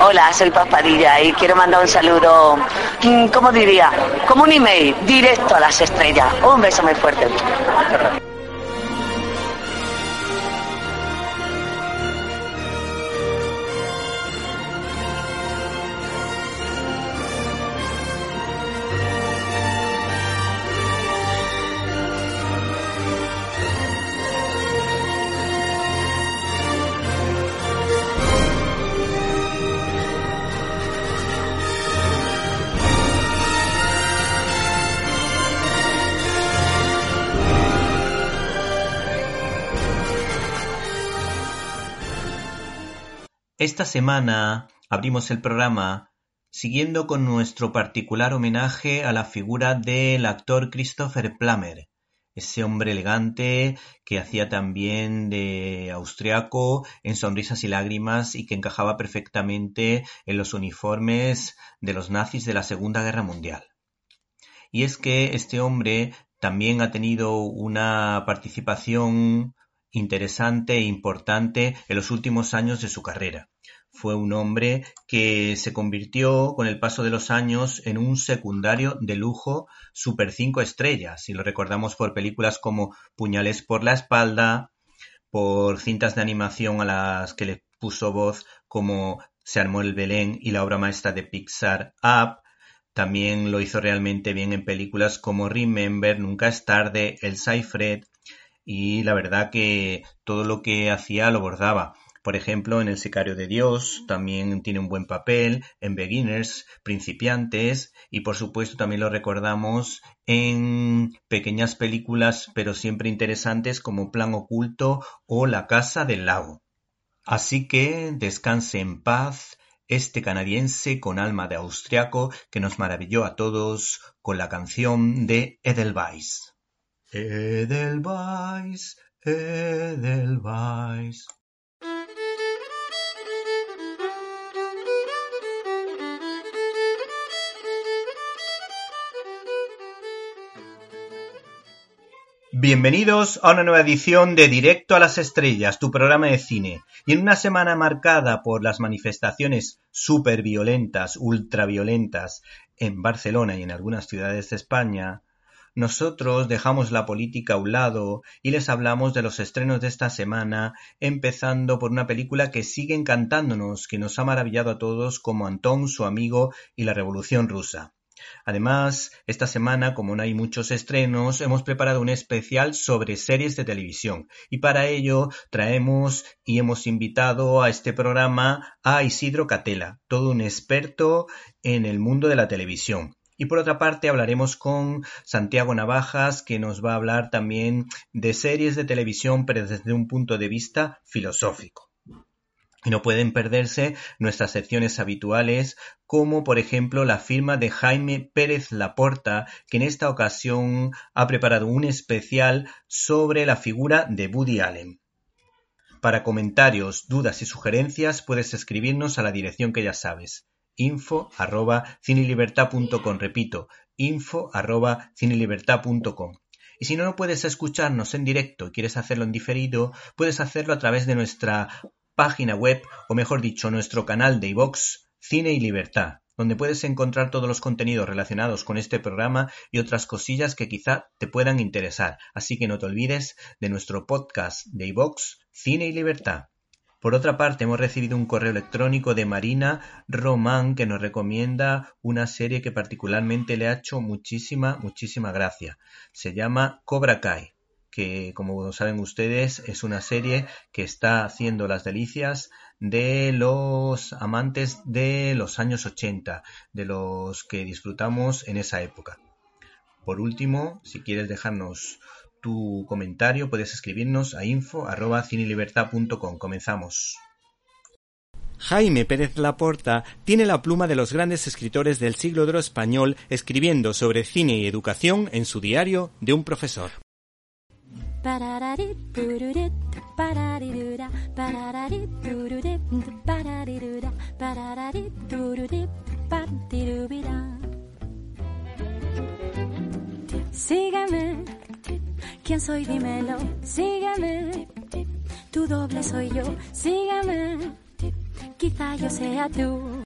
Hola, soy Paspadilla y quiero mandar un saludo, mm, ¿cómo diría? Como un email, directo a las estrellas. Un beso muy fuerte. Esta semana abrimos el programa siguiendo con nuestro particular homenaje a la figura del actor Christopher Plummer, ese hombre elegante que hacía también de austriaco en Sonrisas y Lágrimas y que encajaba perfectamente en los uniformes de los nazis de la Segunda Guerra Mundial. Y es que este hombre también ha tenido una participación interesante e importante en los últimos años de su carrera. Fue un hombre que se convirtió con el paso de los años en un secundario de lujo super cinco estrellas, y lo recordamos por películas como Puñales por la espalda, por cintas de animación a las que le puso voz como Se armó el Belén y la obra maestra de Pixar Up, también lo hizo realmente bien en películas como Remember, Nunca es tarde, El Cyfred, y la verdad que todo lo que hacía lo bordaba. Por ejemplo, en El Sicario de Dios también tiene un buen papel, en Beginners, Principiantes y por supuesto también lo recordamos en pequeñas películas pero siempre interesantes como Plan Oculto o La Casa del Lago. Así que descanse en paz este canadiense con alma de austriaco que nos maravilló a todos con la canción de Edelweiss. Edelweiss, Edelweiss. Bienvenidos a una nueva edición de Directo a las Estrellas, tu programa de cine. Y en una semana marcada por las manifestaciones súper violentas, ultraviolentas en Barcelona y en algunas ciudades de España, nosotros dejamos la política a un lado y les hablamos de los estrenos de esta semana, empezando por una película que sigue encantándonos, que nos ha maravillado a todos como Antón, su amigo y la Revolución Rusa. Además, esta semana, como no hay muchos estrenos, hemos preparado un especial sobre series de televisión y para ello traemos y hemos invitado a este programa a Isidro Catela, todo un experto en el mundo de la televisión. Y por otra parte hablaremos con Santiago Navajas, que nos va a hablar también de series de televisión, pero desde un punto de vista filosófico. Y no pueden perderse nuestras secciones habituales, como por ejemplo la firma de Jaime Pérez Laporta, que en esta ocasión ha preparado un especial sobre la figura de Woody Allen. Para comentarios, dudas y sugerencias puedes escribirnos a la dirección que ya sabes info arroba cinelibertad.com, repito, info arroba cinelibertad.com. Y si no, no puedes escucharnos en directo y quieres hacerlo en diferido, puedes hacerlo a través de nuestra página web, o mejor dicho, nuestro canal de iVox Cine y Libertad, donde puedes encontrar todos los contenidos relacionados con este programa y otras cosillas que quizá te puedan interesar. Así que no te olvides de nuestro podcast de iVox Cine y Libertad. Por otra parte, hemos recibido un correo electrónico de Marina Román que nos recomienda una serie que particularmente le ha hecho muchísima, muchísima gracia. Se llama Cobra Kai que como saben ustedes es una serie que está haciendo las delicias de los amantes de los años 80, de los que disfrutamos en esa época. Por último, si quieres dejarnos tu comentario, puedes escribirnos a info.cinelibertad.com. Comenzamos. Jaime Pérez Laporta tiene la pluma de los grandes escritores del siglo de oro español escribiendo sobre cine y educación en su diario de un profesor. Sígueme, ¿quién soy? Dímelo, sígueme. Tu doble soy yo, sígueme. Quizá yo sea tú.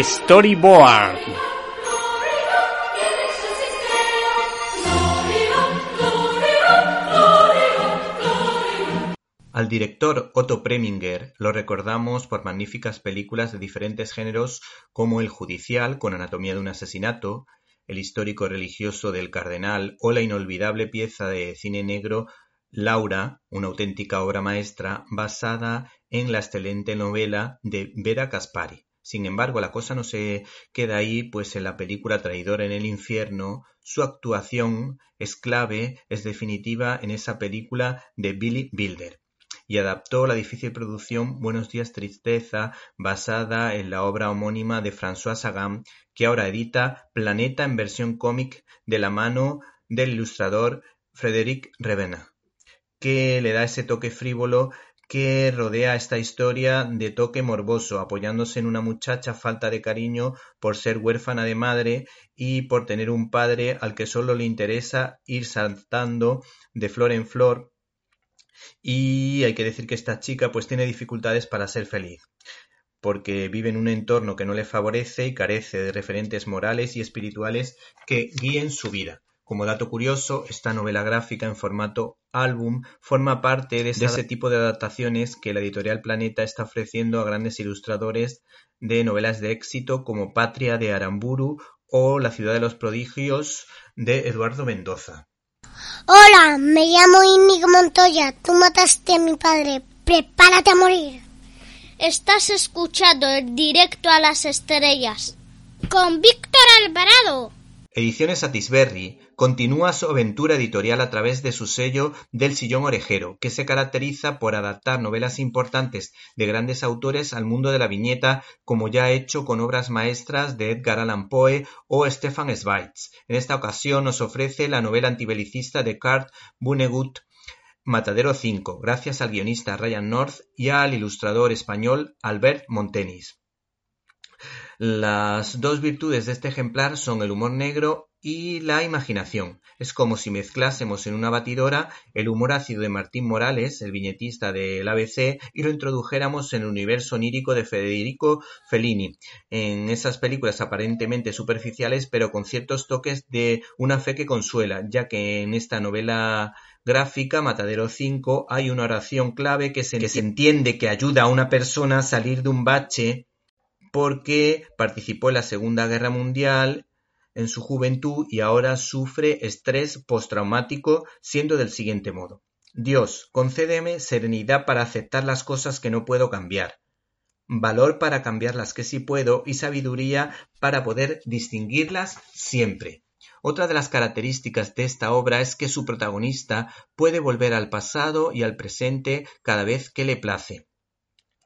Storyboard. Al director Otto Preminger lo recordamos por magníficas películas de diferentes géneros como El judicial con anatomía de un asesinato, El histórico religioso del cardenal o la inolvidable pieza de cine negro Laura, una auténtica obra maestra basada en la excelente novela de Vera Caspari. Sin embargo, la cosa no se queda ahí, pues en la película Traidor en el infierno, su actuación es clave, es definitiva en esa película de Billy Wilder y adaptó la difícil producción Buenos días tristeza, basada en la obra homónima de François Sagan, que ahora edita Planeta en versión cómic de la mano del ilustrador Frédéric Revena, que le da ese toque frívolo que rodea esta historia de toque morboso, apoyándose en una muchacha falta de cariño por ser huérfana de madre y por tener un padre al que solo le interesa ir saltando de flor en flor. Y hay que decir que esta chica pues tiene dificultades para ser feliz porque vive en un entorno que no le favorece y carece de referentes morales y espirituales que guíen su vida. Como dato curioso, esta novela gráfica en formato álbum forma parte de, ese tipo de adaptaciones que la editorial Planeta está ofreciendo a grandes ilustradores de novelas de éxito como Patria de Aramburu o La ciudad de los prodigios de Eduardo Mendoza. Hola, me llamo Inigo Montoya. Tú mataste a mi padre. Prepárate a morir. Estás escuchando el directo a las estrellas con Víctor Alvarado. Ediciones Atisberri continúa su aventura editorial a través de su sello del sillón orejero, que se caracteriza por adaptar novelas importantes de grandes autores al mundo de la viñeta, como ya ha hecho con obras maestras de Edgar Allan Poe o Stefan Zweig. En esta ocasión nos ofrece la novela antibelicista de Kurt Vonnegut, Matadero 5, gracias al guionista Ryan North y al ilustrador español Albert Montenis. Las dos virtudes de este ejemplar son el humor negro y la imaginación. Es como si mezclásemos en una batidora el humor ácido de Martín Morales, el viñetista del ABC, y lo introdujéramos en el universo onírico de Federico Fellini, en esas películas aparentemente superficiales, pero con ciertos toques de una fe que consuela, ya que en esta novela gráfica Matadero 5 hay una oración clave que se, que se entiende que ayuda a una persona a salir de un bache porque participó en la Segunda Guerra Mundial en su juventud y ahora sufre estrés postraumático, siendo del siguiente modo. Dios, concédeme serenidad para aceptar las cosas que no puedo cambiar, valor para cambiar las que sí puedo y sabiduría para poder distinguirlas siempre. Otra de las características de esta obra es que su protagonista puede volver al pasado y al presente cada vez que le place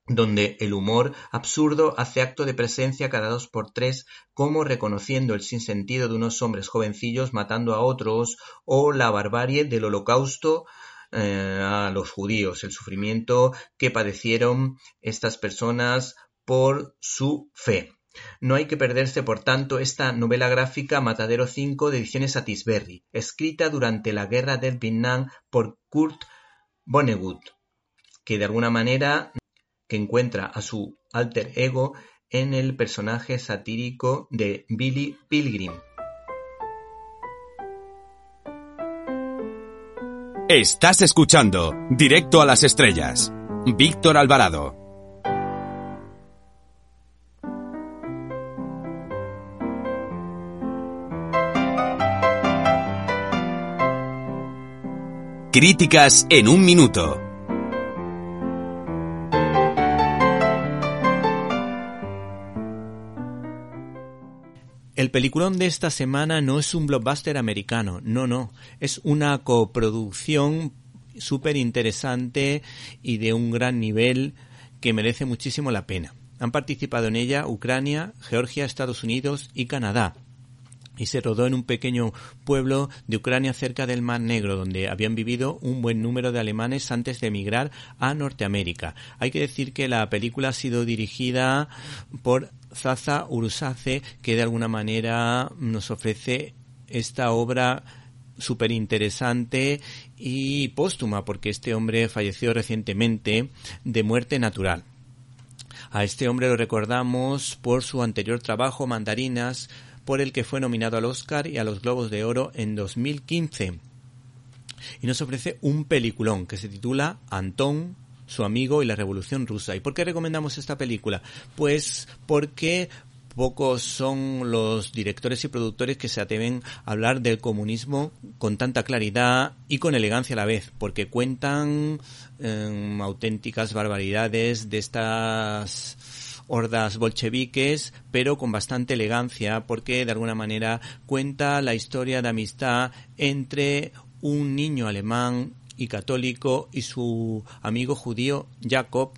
donde el humor absurdo hace acto de presencia cada dos por tres, como reconociendo el sinsentido de unos hombres jovencillos matando a otros, o la barbarie del holocausto eh, a los judíos, el sufrimiento que padecieron estas personas por su fe. No hay que perderse, por tanto, esta novela gráfica Matadero 5 de ediciones Satisberry, escrita durante la guerra del Vietnam por Kurt Vonnegut, que de alguna manera que encuentra a su alter ego en el personaje satírico de Billy Pilgrim. Estás escuchando Directo a las Estrellas. Víctor Alvarado. Críticas en un minuto. El peliculón de esta semana no es un blockbuster americano, no, no, es una coproducción súper interesante y de un gran nivel que merece muchísimo la pena. Han participado en ella Ucrania, Georgia, Estados Unidos y Canadá y se rodó en un pequeño pueblo de Ucrania cerca del Mar Negro, donde habían vivido un buen número de alemanes antes de emigrar a Norteamérica. Hay que decir que la película ha sido dirigida por Zaza Urusace, que de alguna manera nos ofrece esta obra súper interesante y póstuma, porque este hombre falleció recientemente de muerte natural. A este hombre lo recordamos por su anterior trabajo, Mandarinas, por el que fue nominado al Oscar y a los Globos de Oro en 2015. Y nos ofrece un peliculón que se titula Antón, su amigo y la Revolución Rusa. ¿Y por qué recomendamos esta película? Pues porque pocos son los directores y productores que se atreven a hablar del comunismo con tanta claridad y con elegancia a la vez, porque cuentan em, auténticas barbaridades de estas hordas bolcheviques, pero con bastante elegancia, porque de alguna manera cuenta la historia de amistad entre un niño alemán y católico y su amigo judío Jacob,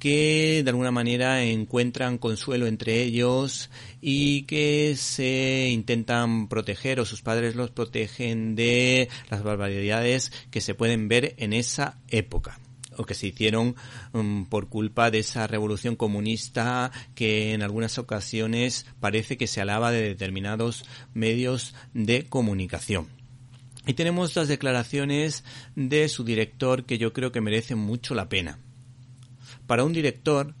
que de alguna manera encuentran consuelo entre ellos y que se intentan proteger o sus padres los protegen de las barbaridades que se pueden ver en esa época o que se hicieron um, por culpa de esa revolución comunista que en algunas ocasiones parece que se alaba de determinados medios de comunicación. Y tenemos las declaraciones de su director que yo creo que merecen mucho la pena. Para un director,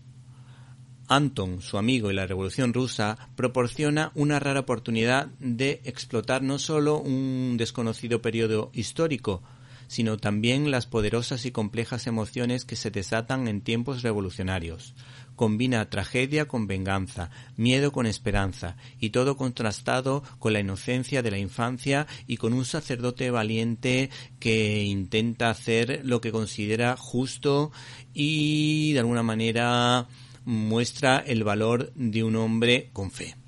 Anton, su amigo y la Revolución rusa proporciona una rara oportunidad de explotar no solo un desconocido periodo histórico, sino también las poderosas y complejas emociones que se desatan en tiempos revolucionarios. Combina tragedia con venganza, miedo con esperanza, y todo contrastado con la inocencia de la infancia y con un sacerdote valiente que intenta hacer lo que considera justo y de alguna manera muestra el valor de un hombre con fe.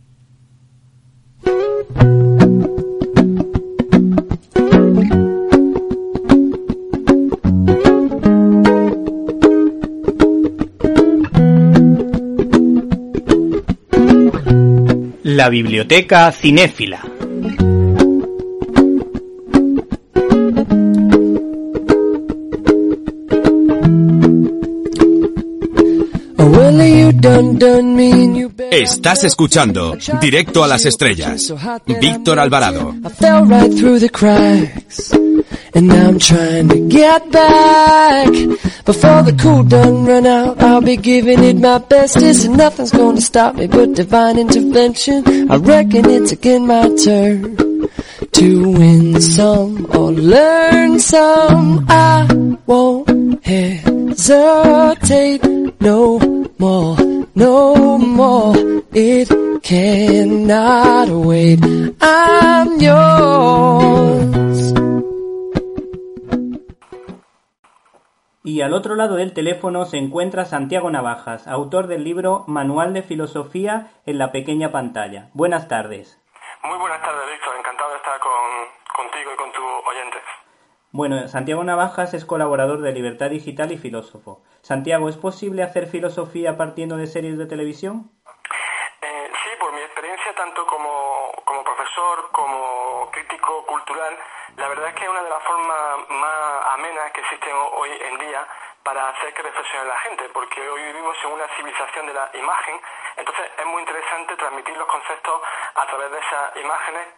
La Biblioteca Cinéfila. Estás escuchando Directo a las Estrellas. Víctor Alvarado. And I'm trying to get back. Before the cool done run out I'll be giving it my bestest. And nothing's gonna stop me but divine intervention. I reckon it's again my turn To win some or learn some. I won't hesitate no more, no more. It cannot wait. I'm yours Y al otro lado del teléfono se encuentra Santiago Navajas, autor del libro Manual de Filosofía en la pequeña pantalla. Buenas tardes. Muy buenas tardes, Víctor. Encantado de estar contigo y con tus oyentes. Bueno, Santiago Navajas es colaborador de Libertad Digital y filósofo. Santiago, ¿es posible hacer filosofía partiendo de series de televisión? Eh, sí, por mi experiencia tanto como, como profesor como crítico cultural, la verdad es que es una de las formas más amenas que existen hoy en día para hacer que reflexione la gente, porque hoy vivimos en una civilización de la imagen, entonces es muy interesante transmitir los conceptos a través de esas imágenes,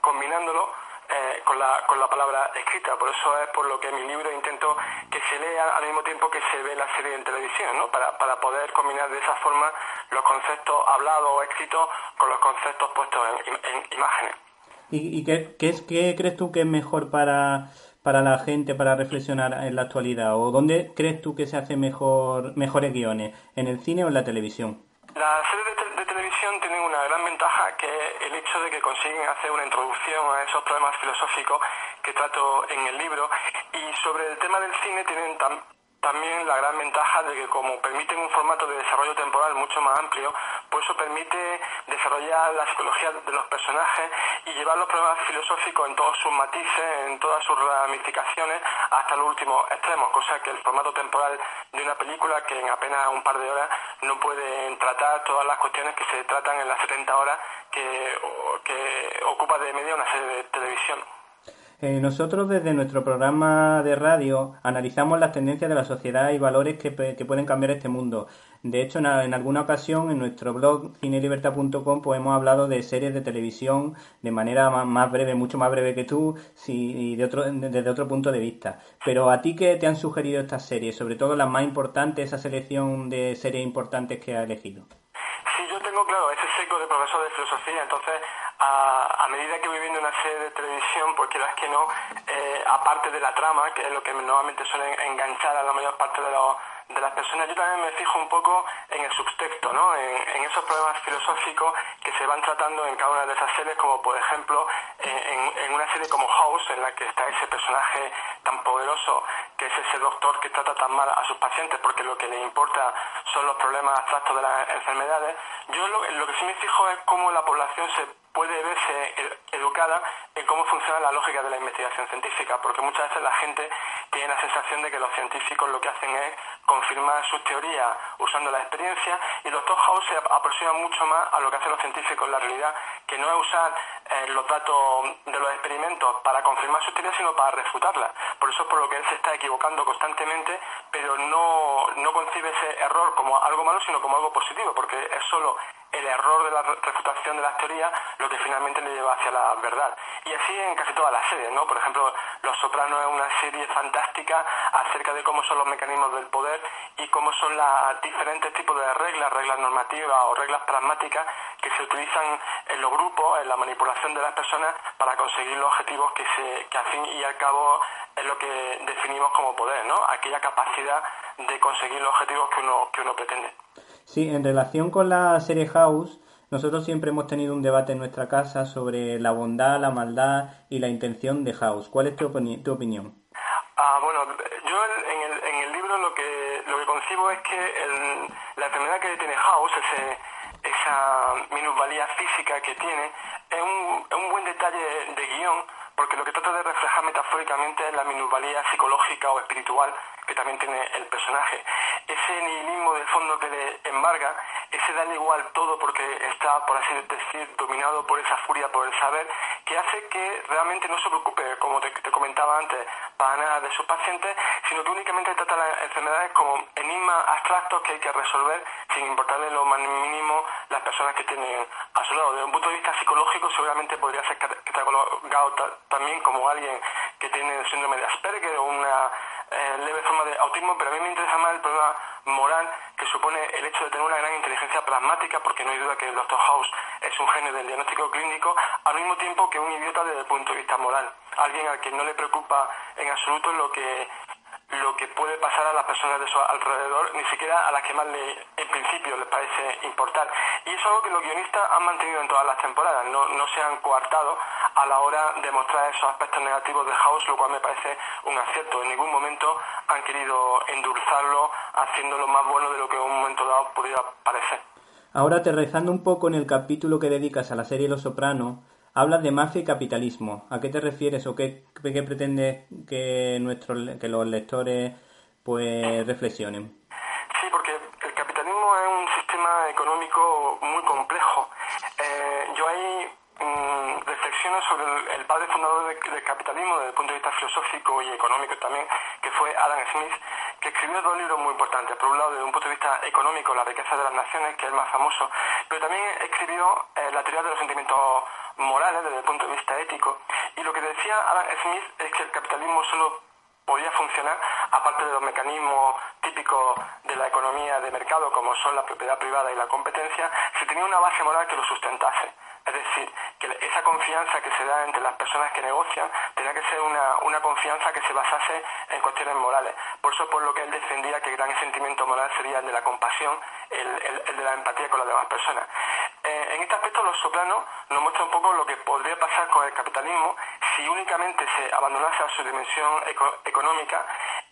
combinándolo eh, con, la, con la palabra escrita. Por eso es por lo que mi libro intento que se lea al mismo tiempo que se ve la serie en televisión, ¿no? para, para poder combinar de esa forma los conceptos hablados o escritos con los conceptos puestos en imágenes. ¿Y, qué, es, qué crees tú que es mejor para, para la gente para reflexionar en la actualidad? ¿O dónde crees tú que se hace mejor mejores guiones? ¿En el cine o en la televisión? Las series de, televisión tienen una gran ventaja que es el hecho de que consiguen hacer una introducción a esos problemas filosóficos que trato en el libro y sobre el tema del cine tienen también la gran ventaja de que como permiten un formato de desarrollo temporal mucho más amplio, pues eso permite desarrollar la psicología de los personajes y llevar los problemas filosóficos en todos sus matices, en todas sus ramificaciones, hasta los últimos extremos, cosa que el formato temporal de una película que en apenas un par de horas no puede tratar todas las cuestiones que se tratan en las 70 horas que, que ocupa de media una serie de televisión. Eh, nosotros desde nuestro programa de radio analizamos las tendencias de la sociedad y valores que, pueden cambiar este mundo. De hecho, en, alguna ocasión en nuestro blog cinelibertad.com pues hemos hablado de series de televisión de manera más, breve, mucho más breve que tú, y de otro, desde otro punto de vista. Pero a ti qué te han sugerido estas series, sobre todo las más importantes, esa selección de series importantes que has elegido. Sí, yo tengo claro ese seco de profesor de filosofía, entonces a, medida que voy viendo una serie de televisión, pues quieras que no, eh, aparte de la trama, que es lo que normalmente suele enganchar a la mayor parte de, de las personas, yo también me fijo un poco en el subtexto, ¿no? En, esos problemas filosóficos que se van tratando en cada una de esas series, como por ejemplo en, en, una serie como House, en la que está ese personaje tan poderoso, que es ese doctor que trata tan mal a sus pacientes porque lo que le importa son los problemas abstractos de las enfermedades. Yo lo, lo que sí me fijo es cómo la población se puede verse educada en cómo funciona la lógica de la investigación científica, porque muchas veces la gente tiene la sensación de que los científicos lo que hacen es confirmar sus teorías usando la experiencia y los Doctor House se aproxima mucho más a lo que hacen los científicos en la realidad, que no es usar eh, los datos de los experimentos para confirmar sus teorías, sino para refutarlas. Por eso es por lo que él se está equivocando constantemente, pero no, no concibe ese error como algo malo, sino como algo positivo, porque es solo el error de la refutación de las teorías lo que finalmente le lleva hacia la verdad. Y así en casi todas las series, ¿no? Por ejemplo, Los Sopranos es una serie fantástica acerca de cómo son los mecanismos del poder y cómo son los diferentes tipos de reglas, reglas normativas o reglas pragmáticas que se utilizan en los grupos, en la manipulación de las personas para conseguir los objetivos que, se, que al fin y al cabo es lo que definimos como poder, ¿no? Aquella capacidad de conseguir los objetivos que uno, que uno pretende. Sí, en relación con la serie House, nosotros siempre hemos tenido un debate en nuestra casa sobre la bondad, la maldad y la intención de House. ¿Cuál es tu, opinión? Ah, bueno, yo en el, en el libro lo que, lo que concibo es que la enfermedad que tiene House, ese, esa minusvalía física que tiene, es un, es un buen detalle de guion porque lo que trata de reflejar metafóricamente es la minusvalía psicológica o espiritual que también tiene el personaje. Ese nihilismo de fondo que le embarga, ese darle igual todo porque está, por así decir, dominado por esa furia, por el saber, que hace que realmente no se preocupe, como te, comentaba antes, para nada de sus pacientes, sino que únicamente trata las enfermedades como enigmas abstractos que hay que resolver sin importarle lo mínimo las personas que tienen a su lado. Desde un punto de vista psicológico, seguramente podría ser catalogado también como alguien que tiene el síndrome de Asperger o una eh, leve forma de autismo, pero a mí me interesa más el problema moral que supone el hecho de tener una gran inteligencia pragmática, porque no hay duda que el Dr. House es un genio del diagnóstico clínico, al mismo tiempo que un idiota desde el punto de vista moral. Alguien al que no le preocupa en absoluto lo que lo que puede pasar a las personas de su alrededor, ni siquiera a las que más le, en principio les parece importar. Y eso es algo que los guionistas han mantenido en todas las temporadas, no, no se han coartado a la hora de mostrar esos aspectos negativos de House, lo cual me parece un acierto. En ningún momento han querido endulzarlo, haciéndolo más bueno de lo que en un momento dado pudiera parecer. Ahora, aterrizando un poco en el capítulo que dedicas a la serie Los Sopranos, Hablas de mafia y capitalismo. ¿A qué te refieres o qué, qué pretendes que, nuestros, que los lectores pues reflexionen? Sí, porque el capitalismo es un sistema económico muy complejo. Eh, yo ahí mm, reflexiono sobre el, padre fundador del, capitalismo desde el punto de vista filosófico y económico también, que fue Adam Smith, que escribió dos libros muy importantes. Por un lado, desde un punto de vista económico, La riqueza de las naciones, que es el más famoso, pero también escribió eh, La teoría de los sentimientos morales desde el punto de vista ético. Y lo que decía Adam Smith es que el capitalismo solo podía funcionar, aparte de los mecanismos típicos de la economía de mercado, como son la propiedad privada y la competencia, si tenía una base moral que lo sustentase. Es decir, que esa confianza que se da entre las personas que negocian tenía que ser una, una confianza que se basase en cuestiones morales. Por eso por lo que él defendía que el gran sentimiento moral sería el de la compasión, el, el, de la empatía con las demás personas. Eh, en este aspecto Los Sopranos nos muestra un poco lo que podría pasar con el capitalismo si únicamente se abandonase a su dimensión económica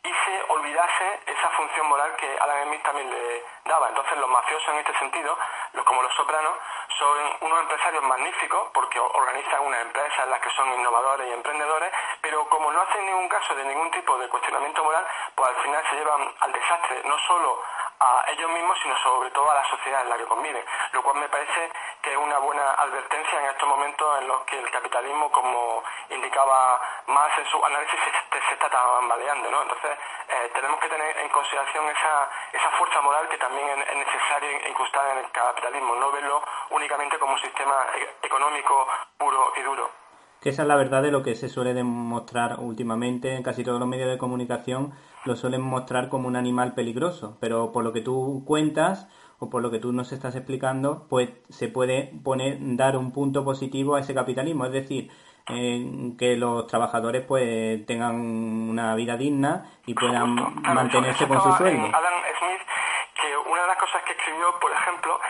y se olvidase esa función moral que Alan Smith también le daba. Entonces los mafiosos en este sentido, los como los sopranos, son unos empresarios magníficos porque organizan una empresa en las que son innovadores y emprendedores, pero como no hacen ningún caso de ningún tipo de cuestionamiento moral, pues al final se llevan al desastre, no solo a ellos mismos, sino sobre todo a la sociedad en la que conviven, lo cual me parece que es una buena advertencia en estos momentos en los que el capitalismo, como indicaba más en su análisis, se, se está tambaleando, ¿no? Entonces, eh, tenemos que tener en consideración esa, esa fuerza moral que también es, es necesaria incrustar en el capitalismo, no verlo únicamente como un sistema e- económico puro y duro. Que esa es la verdad de lo que se suele demostrar últimamente en casi todos los medios de comunicación, lo suelen mostrar como un animal peligroso, pero por lo que tú cuentas o por lo que tú nos estás explicando, pues se puede poner, dar un punto positivo a ese capitalismo, es decir, eh, que los trabajadores pues tengan una vida digna y puedan mantenerse con su Estaba sueldo. en Adam Smith que una de las cosas que escribió, por ejemplo,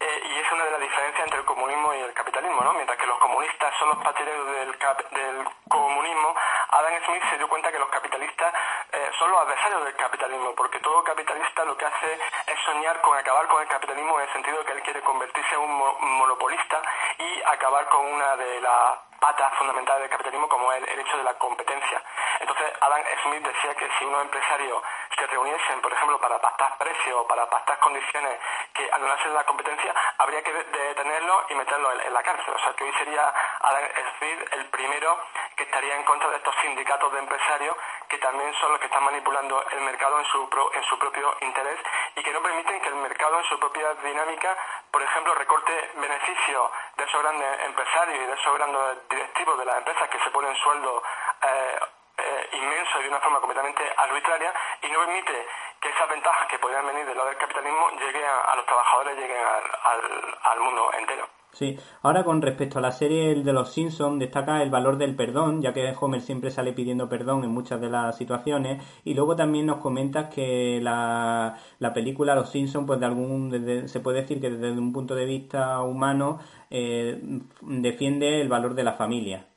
eh, y es una de las diferencias entre el comunismo y el capitalismo, ¿no? Mientras que los comunistas son los partidarios del, cap- del comunismo, Adam Smith se dio cuenta que los capitalistas eh, son los adversarios del capitalismo, porque todo capitalista lo que hace es soñar con acabar con el capitalismo en el sentido de que él quiere convertirse en un mo- monopolista y acabar con una de las patas fundamentales del capitalismo como el hecho de la competencia. Entonces Adam Smith decía que si unos empresarios se reuniesen, por ejemplo, para pactar precios o para pactar condiciones que anulasen la competencia, habría que de- detenerlo y meterlo en, la cárcel. O sea, que hoy sería Adam Smith el primero que estaría en contra de estos sindicatos de empresarios que también son los que están manipulando el mercado en su, pro- en su propio interés y que no permiten que el mercado en su propia dinámica, por ejemplo, recorte beneficios de esos grandes empresarios y de esos grandes directivos de las empresas que se ponen sueldos eh, eh, inmensos y de una forma completamente arbitraria y no permite que esas ventajas que podrían venir del lado del capitalismo lleguen a, los trabajadores, lleguen al mundo entero. Sí, ahora con respecto a la serie de los Simpsons, destaca el valor del perdón, ya que Homer siempre sale pidiendo perdón en muchas de las situaciones, y luego también nos comentas que la, la película Los Simpsons, pues de algún, desde- se puede decir que desde un punto de vista humano, eh, defiende el valor de la familia.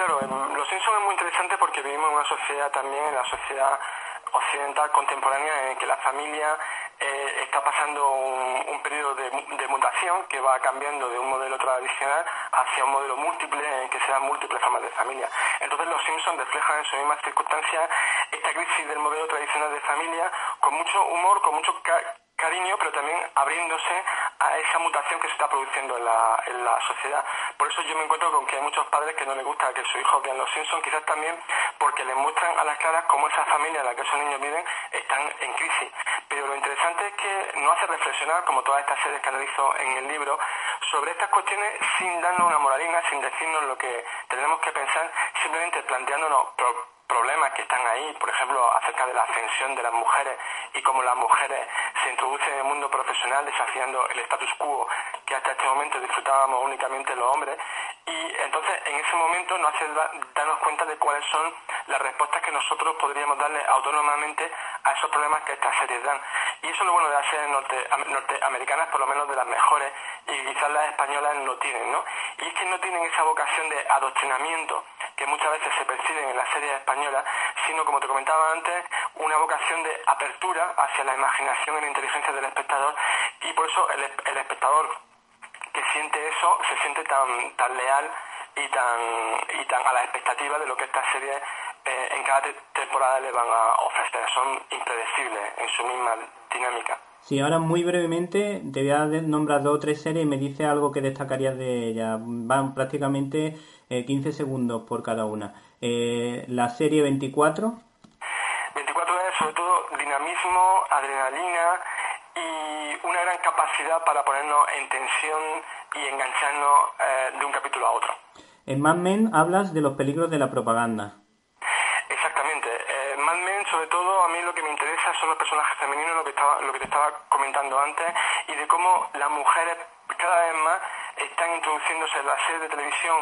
Claro, Los Simpsons es muy interesante porque vivimos en una sociedad también, en la sociedad occidental contemporánea, en que la familia eh, está pasando un, periodo de mutación que va cambiando de un modelo tradicional hacia un modelo múltiple en que se dan múltiples formas de familia. Entonces los Simpsons reflejan en sus mismas circunstancias esta crisis del modelo tradicional de familia con mucho humor, con mucho ca- cariño, pero también abriéndose a esa mutación que se está produciendo en la, en la sociedad. Por eso yo me encuentro con que hay muchos padres que no les gusta que sus hijos vean los Simpsons, quizás también porque les muestran a las claras cómo esa familia en la que esos niños viven están en crisis. Pero lo interesante es que no hace reflexionar, como todas estas series que analizo en el libro, sobre estas cuestiones sin darnos una moralina, sin decirnos lo que tenemos que pensar, simplemente planteándonos problemas que están ahí, por ejemplo, acerca de la ascensión de las mujeres y cómo las mujeres se introducen en el mundo profesional desafiando el status quo que hasta este momento disfrutábamos únicamente los hombres. Y entonces en ese momento nos hace da- darnos cuenta de cuáles son las respuestas que nosotros podríamos darle autónomamente a esos problemas que estas series dan. Y eso es lo bueno de las series norte- am- norteamericanas, por lo menos de las mejores, y quizás las españolas no tienen, ¿no? Y es que no tienen esa vocación de adoctrinamiento que muchas veces se perciben en las series españolas, sino, como te comentaba antes, una vocación de apertura hacia la imaginación y la inteligencia del espectador, y por eso el, el espectador que siente eso se siente tan, tan leal y tan, y tan a la expectativa de lo que estas series eh, en cada te- temporada le van a ofrecer. Son impredecibles en su misma dinámica. Sí, ahora muy brevemente te voy a nombrar dos o tres series y me dice algo que destacarías de ellas. Van prácticamente eh, 15 segundos por cada una. Eh, la serie 24, 24 es sobre todo dinamismo, adrenalina y una gran capacidad para ponernos en tensión y engancharnos eh, de un capítulo a otro. en Mad Men hablas de los peligros de la propaganda. Exactamente. Eh, Mad Men, sobre todo, a mí lo que me interesa son los personajes femeninos, lo que, estaba, lo que te estaba comentando antes, y de cómo las mujeres cada vez más están introduciéndose en la serie de televisión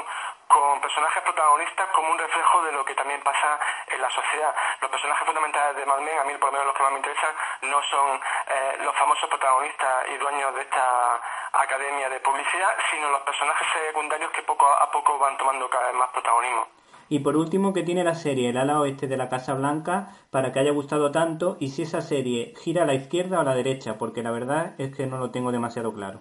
con personajes protagonistas como un reflejo de lo que también pasa en la sociedad. Los personajes fundamentales de Mad Men, a mí por lo menos los que más me interesan, no son eh, los famosos protagonistas y dueños de esta academia de publicidad, sino los personajes secundarios que poco a poco van tomando cada vez más protagonismo. Y por último, ¿qué tiene la serie El ala oeste de la Casa Blanca para que haya gustado tanto? Y si esa serie gira a la izquierda o a la derecha, porque la verdad es que no lo tengo demasiado claro.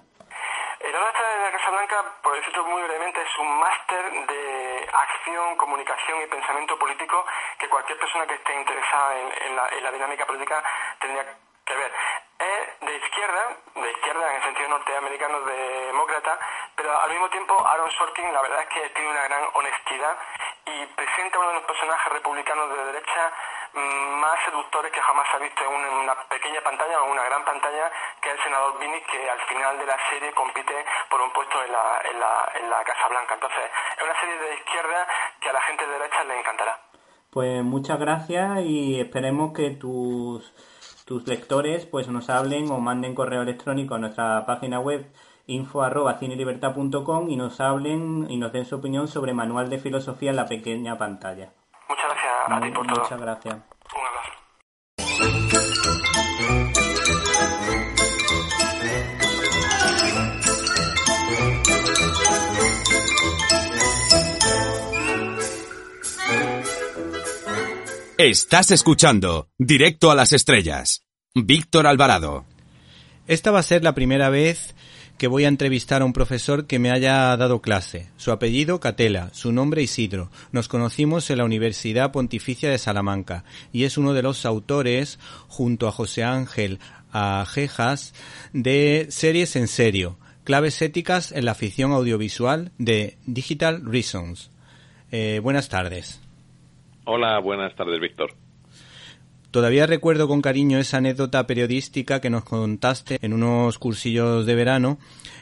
El ala oeste de la Casa Blanca, por decirlo muy brevemente, es un máster de acción, comunicación y pensamiento político que cualquier persona que esté interesada en, la, dinámica política tendría que ver. Es de izquierda, de izquierda en el sentido norteamericano demócrata, pero al mismo tiempo Aaron Sorkin la verdad es que tiene una gran honestidad y presenta uno de los personajes republicanos de derecha más seductores que jamás ha visto en una pequeña pantalla o una gran pantalla, que el senador Bini, que al final de la serie compite por un puesto en la, en la, en la Casa Blanca. Entonces, es una serie de izquierda que a la gente de derecha le encantará. Pues muchas gracias y esperemos que tus tus lectores pues nos hablen o manden correo electrónico a nuestra página web info arroba y nos hablen y nos den su opinión sobre Manual de Filosofía en la pequeña pantalla. Muchas gracias a ti por todo. Muchas gracias. Un abrazo. Estás escuchando Directo a las Estrellas. Víctor Alvarado. Esta va a ser la primera vez que voy a entrevistar a un profesor que me haya dado clase. Su apellido Catela, su nombre Isidro. Nos conocimos en la Universidad Pontificia de Salamanca y es uno de los autores, junto a José Ángel Ajejas, de Series en Serio, claves éticas en la ficción audiovisual de Digital Reasons. Eh, buenas tardes. Hola, buenas tardes, Víctor. Todavía recuerdo con cariño esa anécdota periodística que nos contaste en unos cursillos de verano,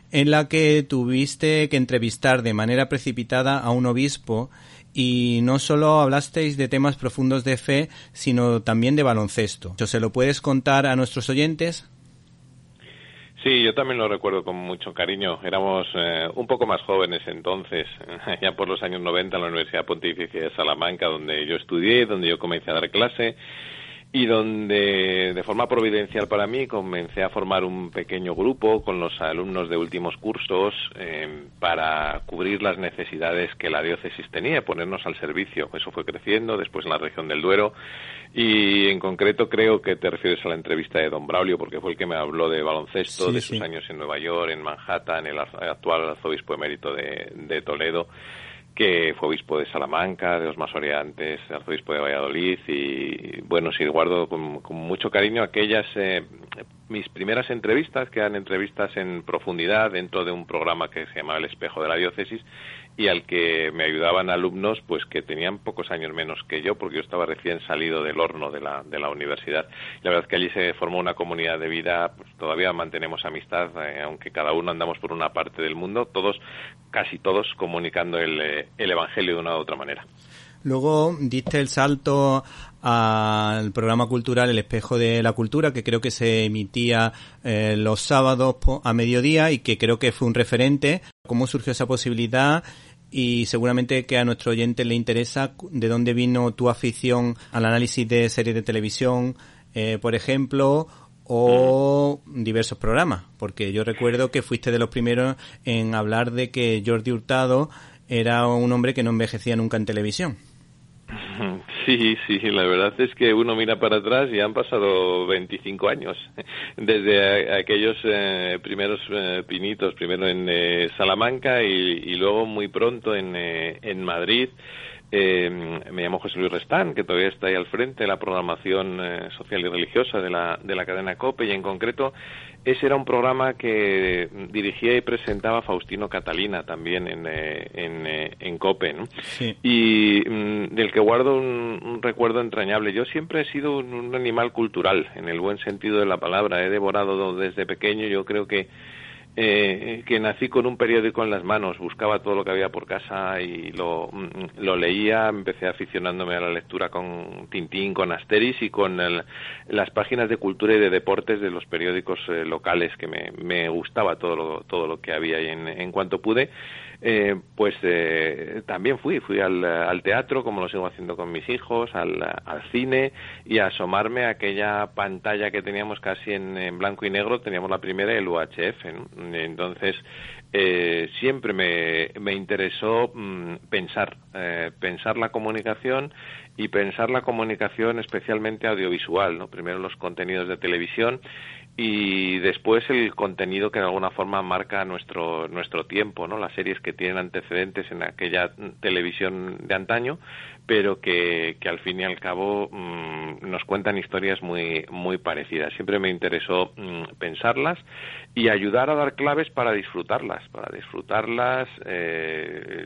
en la que tuviste que entrevistar de manera precipitada a un obispo y no solo hablasteis de temas profundos de fe, sino también de baloncesto. ¿Se lo puedes contar a nuestros oyentes? Sí, yo también lo recuerdo con mucho cariño. Éramos eh, un poco más jóvenes entonces, ya por los años 90 en la Universidad Pontificia de Salamanca, donde yo estudié, donde yo comencé a dar clase y donde de forma providencial para mí comencé a formar un pequeño grupo con los alumnos de últimos cursos eh, para cubrir las necesidades que la diócesis tenía, ponernos al servicio. Eso fue creciendo después en la región del Duero. Y en concreto creo que te refieres a la entrevista de Don Braulio porque fue el que me habló de baloncesto, de sus años en Nueva York, en Manhattan, el actual arzobispo emérito de, de Toledo que fue obispo de Salamanca, de los más oriantes, arzobispo de Valladolid y bueno, sí, guardo con, mucho cariño aquellas eh, mis primeras entrevistas, que eran entrevistas en profundidad dentro de un programa que se llamaba El Espejo de la Diócesis y al que me ayudaban alumnos pues que tenían pocos años menos que yo porque yo estaba recién salido del horno de la, de la universidad. La verdad es que allí se formó una comunidad de vida, pues, todavía mantenemos amistad, eh, aunque cada uno andamos por una parte del mundo, todos, casi todos, comunicando el, eh, el Evangelio de una u otra manera. Luego diste el salto al programa cultural El Espejo de la Cultura, que creo que se emitía eh, los sábados a mediodía y que creo que fue un referente. ¿Cómo surgió esa posibilidad? Y seguramente que a nuestro oyente le interesa de dónde vino tu afición al análisis de series de televisión, eh, por ejemplo, o diversos programas, porque yo recuerdo que fuiste de los primeros en hablar de que Jordi Hurtado era un hombre que no envejecía nunca en televisión. Sí, sí, la verdad es que uno mira para atrás y han pasado 25 años, desde aquellos eh, primeros eh, pinitos, primero en eh, Salamanca y, luego muy pronto en, en Madrid. me llamo José Luis Restán, que todavía está ahí al frente de la programación social y religiosa de la, de la cadena COPE y en concreto ese era un programa que dirigía y presentaba Faustino Catalina también en, eh, en, eh, en COPE, ¿no? Y mm, del que guardo un, recuerdo entrañable. Yo siempre he sido un, animal cultural, en el buen sentido de la palabra. He devorado desde pequeño, yo creo que eh, que nací con un periódico en las manos, buscaba todo lo que había por casa y lo, mm, lo leía, empecé aficionándome a la lectura con Tintín, con Asteris y con las páginas de cultura y de deportes de los periódicos eh, locales que me, me, gustaba todo lo, todo lo que había y en cuanto pude eh, pues eh, también fui, fui al, teatro, como lo sigo haciendo con mis hijos, al, cine y a asomarme a aquella pantalla que teníamos casi en, en, blanco y negro, teníamos la primera, el UHF. Entonces, eh, siempre me, me interesó mm, pensar, eh, pensar la comunicación y pensar la comunicación especialmente audiovisual, ¿no? Primero los contenidos de televisión y después el contenido que de alguna forma marca nuestro nuestro tiempo, ¿no? Las series que tienen antecedentes en aquella televisión de antaño, pero que, que al fin y al cabo mm, nos cuentan historias muy muy parecidas. Siempre me interesó mm, pensarlas y ayudar a dar claves para disfrutarlas, para disfrutarlas eh,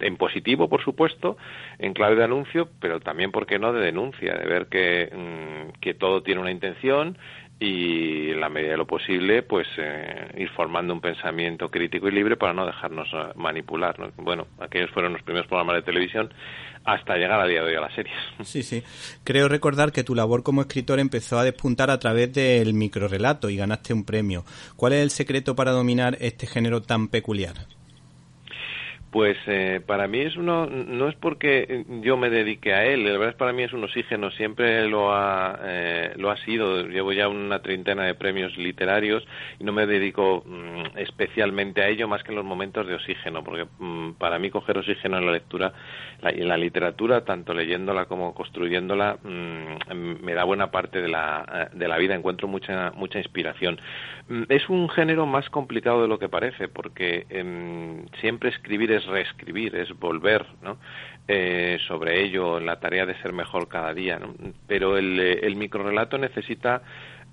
en positivo, por supuesto, en clave de anuncio, pero también, ¿por qué no?, de denuncia, de ver que, mm, que todo tiene una intención y en la medida de lo posible pues eh, ir formando un pensamiento crítico y libre para no dejarnos eh, manipular ¿no? bueno aquellos fueron los primeros programas de televisión hasta llegar a día de hoy a las series sí sí creo recordar que tu labor como escritor empezó a despuntar a través del microrelato y ganaste un premio ¿cuál es el secreto para dominar este género tan peculiar? Pues eh, para mí es uno, no es porque yo me dedique a él, la verdad es para mí es un oxígeno, siempre lo ha, eh, lo ha sido, llevo ya una treintena de premios literarios y no me dedico mm, especialmente a ello más que en los momentos de oxígeno, porque mm, para mí coger oxígeno en la lectura y en la literatura, tanto leyéndola como construyéndola, mm, me da buena parte de la, de la vida, encuentro mucha, mucha inspiración. es un género más complicado de lo que parece, porque em, siempre escribir es reescribir, es volver ¿no? Eh, sobre ello, la tarea de ser mejor cada día. ¿no? Pero el, el microrelato necesita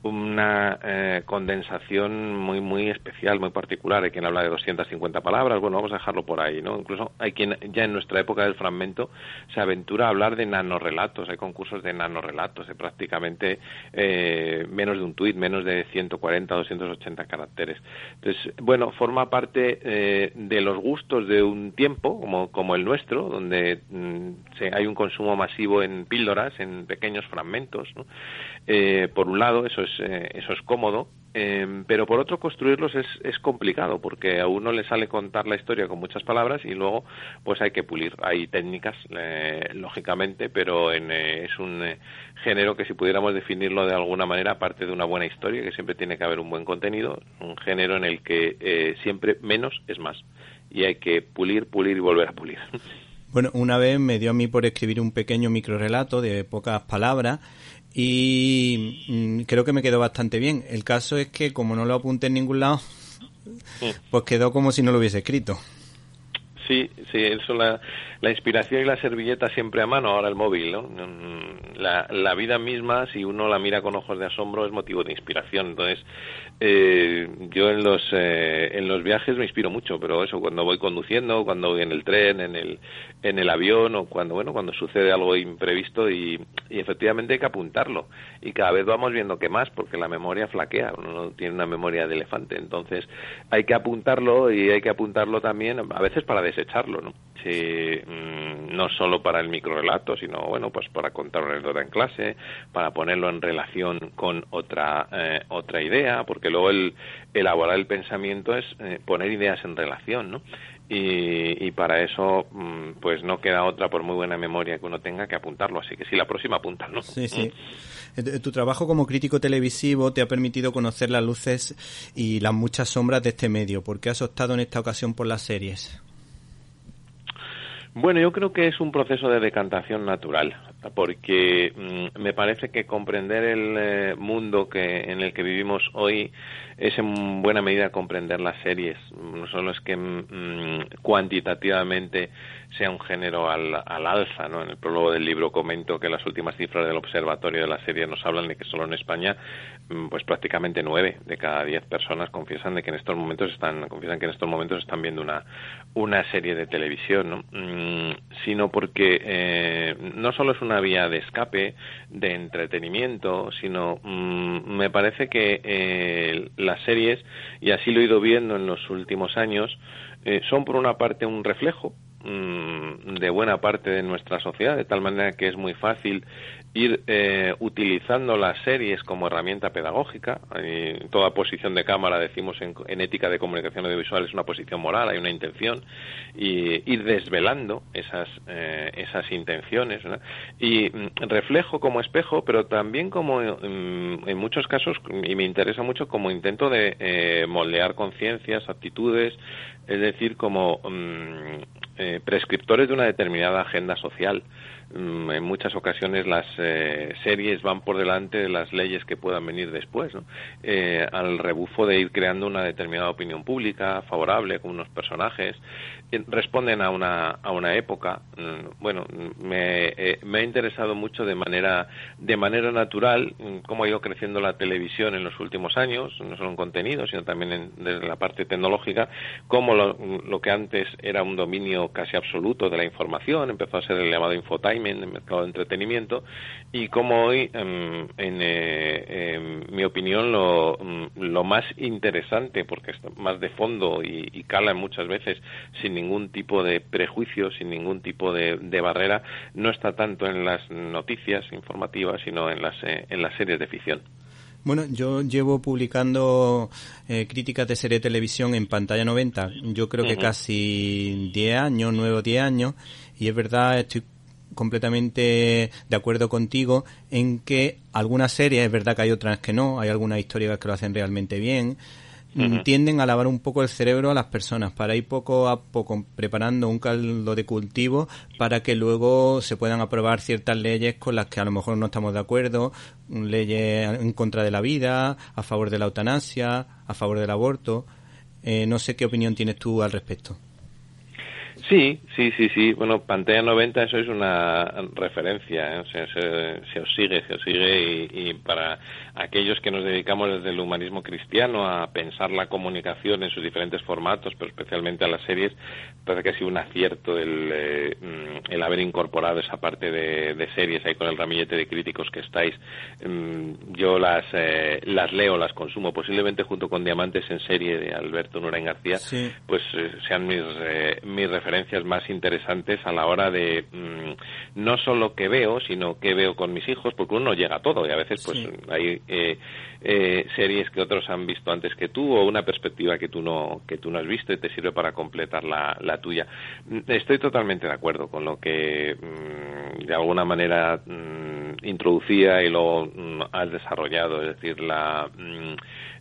una eh, condensación muy muy especial, muy particular. Hay quien habla de 250 palabras, bueno, vamos a dejarlo por ahí, ¿no? Incluso hay quien ya en nuestra época del fragmento se aventura a hablar de nanorelatos, hay concursos de nanorelatos, de prácticamente eh, menos de un tuit, menos de 140 o 280 caracteres. Entonces, bueno, forma parte eh, de los gustos de un tiempo como, como el nuestro, donde mm, se, hay un consumo masivo en píldoras, en pequeños fragmentos, ¿no? Eh, por un lado, eso es, eh, eso es cómodo, eh, pero por otro, construirlos es, complicado, porque a uno le sale contar la historia con muchas palabras y luego pues hay que pulir. Hay técnicas, lógicamente, pero en, es un género que si pudiéramos definirlo de alguna manera, aparte de una buena historia, que siempre tiene que haber un buen contenido, un género en el que siempre menos es más. Y hay que pulir, pulir y volver a pulir. Bueno, una vez me dio a mí por escribir un pequeño microrelato de pocas palabras y mm, creo que me quedó bastante bien. El caso es que como no lo apunté en ningún lado, pues quedó como si no lo hubiese escrito. Sí, sí, eso la, la inspiración y la servilleta siempre a mano, ahora el móvil, ¿no? Mm, la, la vida misma, si uno la mira con ojos de asombro, es motivo de inspiración. Entonces, eh, yo en los, eh, en los viajes me inspiro mucho, pero eso, cuando voy conduciendo, cuando voy en el tren, en el, en el avión, o cuando, bueno, cuando sucede algo imprevisto y, efectivamente hay que apuntarlo. Y cada vez vamos viendo que más, porque la memoria flaquea, uno no tiene una memoria de elefante. Entonces, hay que apuntarlo y hay que apuntarlo también, a veces para desecharlo, ¿no? Si, mm, no solo para el microrelato, sino bueno, pues para contar una anécdota en clase, para ponerlo en relación con otra eh, otra idea, porque luego el elaborar el pensamiento es eh, poner ideas en relación, ¿no? Y, y, para eso mm, pues no queda otra por muy buena memoria que uno tenga que apuntarlo. Así que sí la próxima apunta no sí sí. Eh, tu trabajo como crítico televisivo te ha permitido conocer las luces y las muchas sombras de este medio. ¿por qué has optado en esta ocasión por las series? Bueno, yo creo que es un proceso de decantación natural, porque mm, me parece que comprender el eh, mundo que en el que vivimos hoy es en buena medida comprender las series. No solo es que mm, cuantitativamente sea un género al, al, alza. ¿no? En el prólogo del libro comento que las últimas cifras del Observatorio de la serie nos hablan de que solo en España, mm, pues prácticamente nueve de cada diez personas confiesan de que en estos momentos están, confiesan que en estos momentos están viendo una, una serie de televisión, ¿no? Mm, sino porque eh, no solo es una vía de escape, de entretenimiento, sino mm, me parece que eh, las series, y así lo he ido viendo en los últimos años, eh, son por una parte un reflejo de buena parte de nuestra sociedad, de tal manera que es muy fácil ir eh, utilizando las series como herramienta pedagógica. Toda posición de cámara, decimos en, ética de comunicación audiovisual, es una posición moral, hay una intención, y ir desvelando esas, eh, esas intenciones. Y mm, reflejo como espejo, pero también como mm, en muchos casos, y me interesa mucho, como intento de eh, moldear conciencias, actitudes, es decir, como mm, eh, prescriptores de una determinada agenda social. Mm, en muchas ocasiones las eh, series van por delante de las leyes que puedan venir después, eh, al rebufo de ir creando una determinada opinión pública favorable con unos personajes, responden a una, a una época. Mm, bueno, me, eh, me, ha interesado mucho de manera, de manera natural mm, cómo ha ido creciendo la televisión en los últimos años, no solo en contenido, sino también en, desde la parte tecnológica, cómo lo, lo que antes era un dominio casi absoluto de la información empezó a ser el llamado infotainment, el mercado de entretenimiento, y cómo hoy, en, en, eh, en mi opinión, lo, lo, más interesante, porque es más de fondo y, y cala muchas veces sin ningún tipo de prejuicio, sin ningún tipo de, de, barrera, no está tanto en las noticias informativas, sino en las, eh, en las series de ficción. Bueno, yo llevo publicando eh, críticas de serie de televisión en pantalla 90, yo creo que uh -huh. casi 10 años, 9 o 10 años, y es verdad, estoy completamente de acuerdo contigo en que algunas series, es verdad que hay otras que no, hay algunas historias que lo hacen realmente bien, -huh. tienden a lavar un poco el cerebro a las personas para ir poco a poco preparando un caldo de cultivo para que luego se puedan aprobar ciertas leyes con las que a lo mejor no estamos de acuerdo, leyes en contra de la vida, a favor de la eutanasia, a favor del aborto. Eh, no sé qué opinión tienes tú al respecto. Sí, sí, sí, sí. Bueno, Pantalla 90 eso es una referencia, ¿eh? o sea, se, se, os sigue, se os sigue y, y, para aquellos que nos dedicamos desde el humanismo cristiano a pensar la comunicación en sus diferentes formatos, pero especialmente a las series, parece que ha sido un acierto el, eh, el haber incorporado esa parte de, de, series ahí con el ramillete de críticos que estáis. Mm, yo las, eh, las leo, las consumo, posiblemente junto con Diamantes en serie de Alberto Nurain García, sí. pues eh, sean mis, mis referencias más interesantes a la hora de mmm, no solo que veo, sino que veo con mis hijos, porque uno no llega a todo y a veces pues sí. hay eh, eh, series que otros han visto antes que tú o una perspectiva que tú no que tú no has visto y te sirve para completar la, la tuya. Estoy totalmente de acuerdo con lo que mmm, de alguna manera mmm, introducía y luego has desarrollado, es decir, la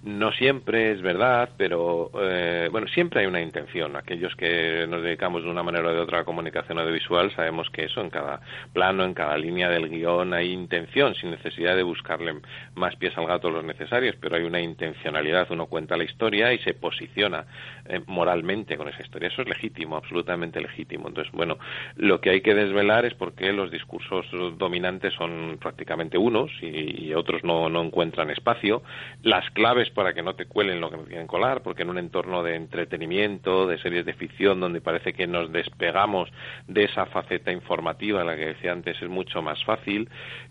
no siempre es verdad, pero eh, bueno, siempre hay una intención. Aquellos que nos dedicamos de una manera o de otra a comunicación audiovisual sabemos que eso en cada plano, en cada línea del guion hay intención, sin necesidad de buscarle más pies al gato los necesarios, pero hay una intencionalidad. Uno cuenta la historia y se posiciona eh, moralmente con esa historia. Eso es legítimo, absolutamente legítimo. Entonces, bueno, lo que hay que desvelar es por qué los discursos dominantes son prácticamente unos y, otros no, no encuentran espacio. Las claves para que no te cuelen lo que no quieren colar, porque en un entorno de entretenimiento, de series de ficción, donde parece que nos despegamos de esa faceta informativa, la que decía antes, es mucho más fácil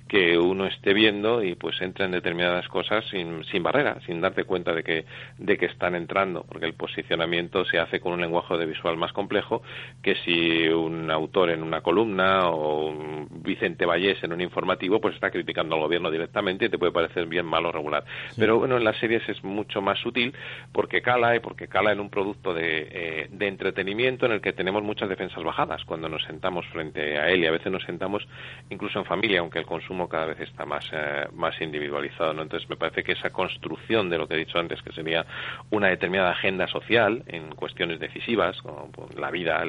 que uno esté viendo y pues entra en determinadas cosas sin, sin barrera, sin darte cuenta de que, de que están entrando, porque el posicionamiento se hace con un lenguaje de visual más complejo que si un autor en una columna o un Vicente Vallés en un informativo pues está criticando al gobierno directamente y te puede parecer bien malo o regular. Sí. Pero bueno, en las series es mucho más sutil porque cala y porque cala en un producto de, eh, de entretenimiento en el que tenemos muchas defensas bajadas cuando nos sentamos frente a él y a veces nos sentamos incluso en familia, aunque el consumo cada vez está más, eh, más individualizado. ¿no? Entonces me parece que esa construcción de lo que he dicho antes, que sería una determinada agenda social en cuestiones decisivas, como la vida,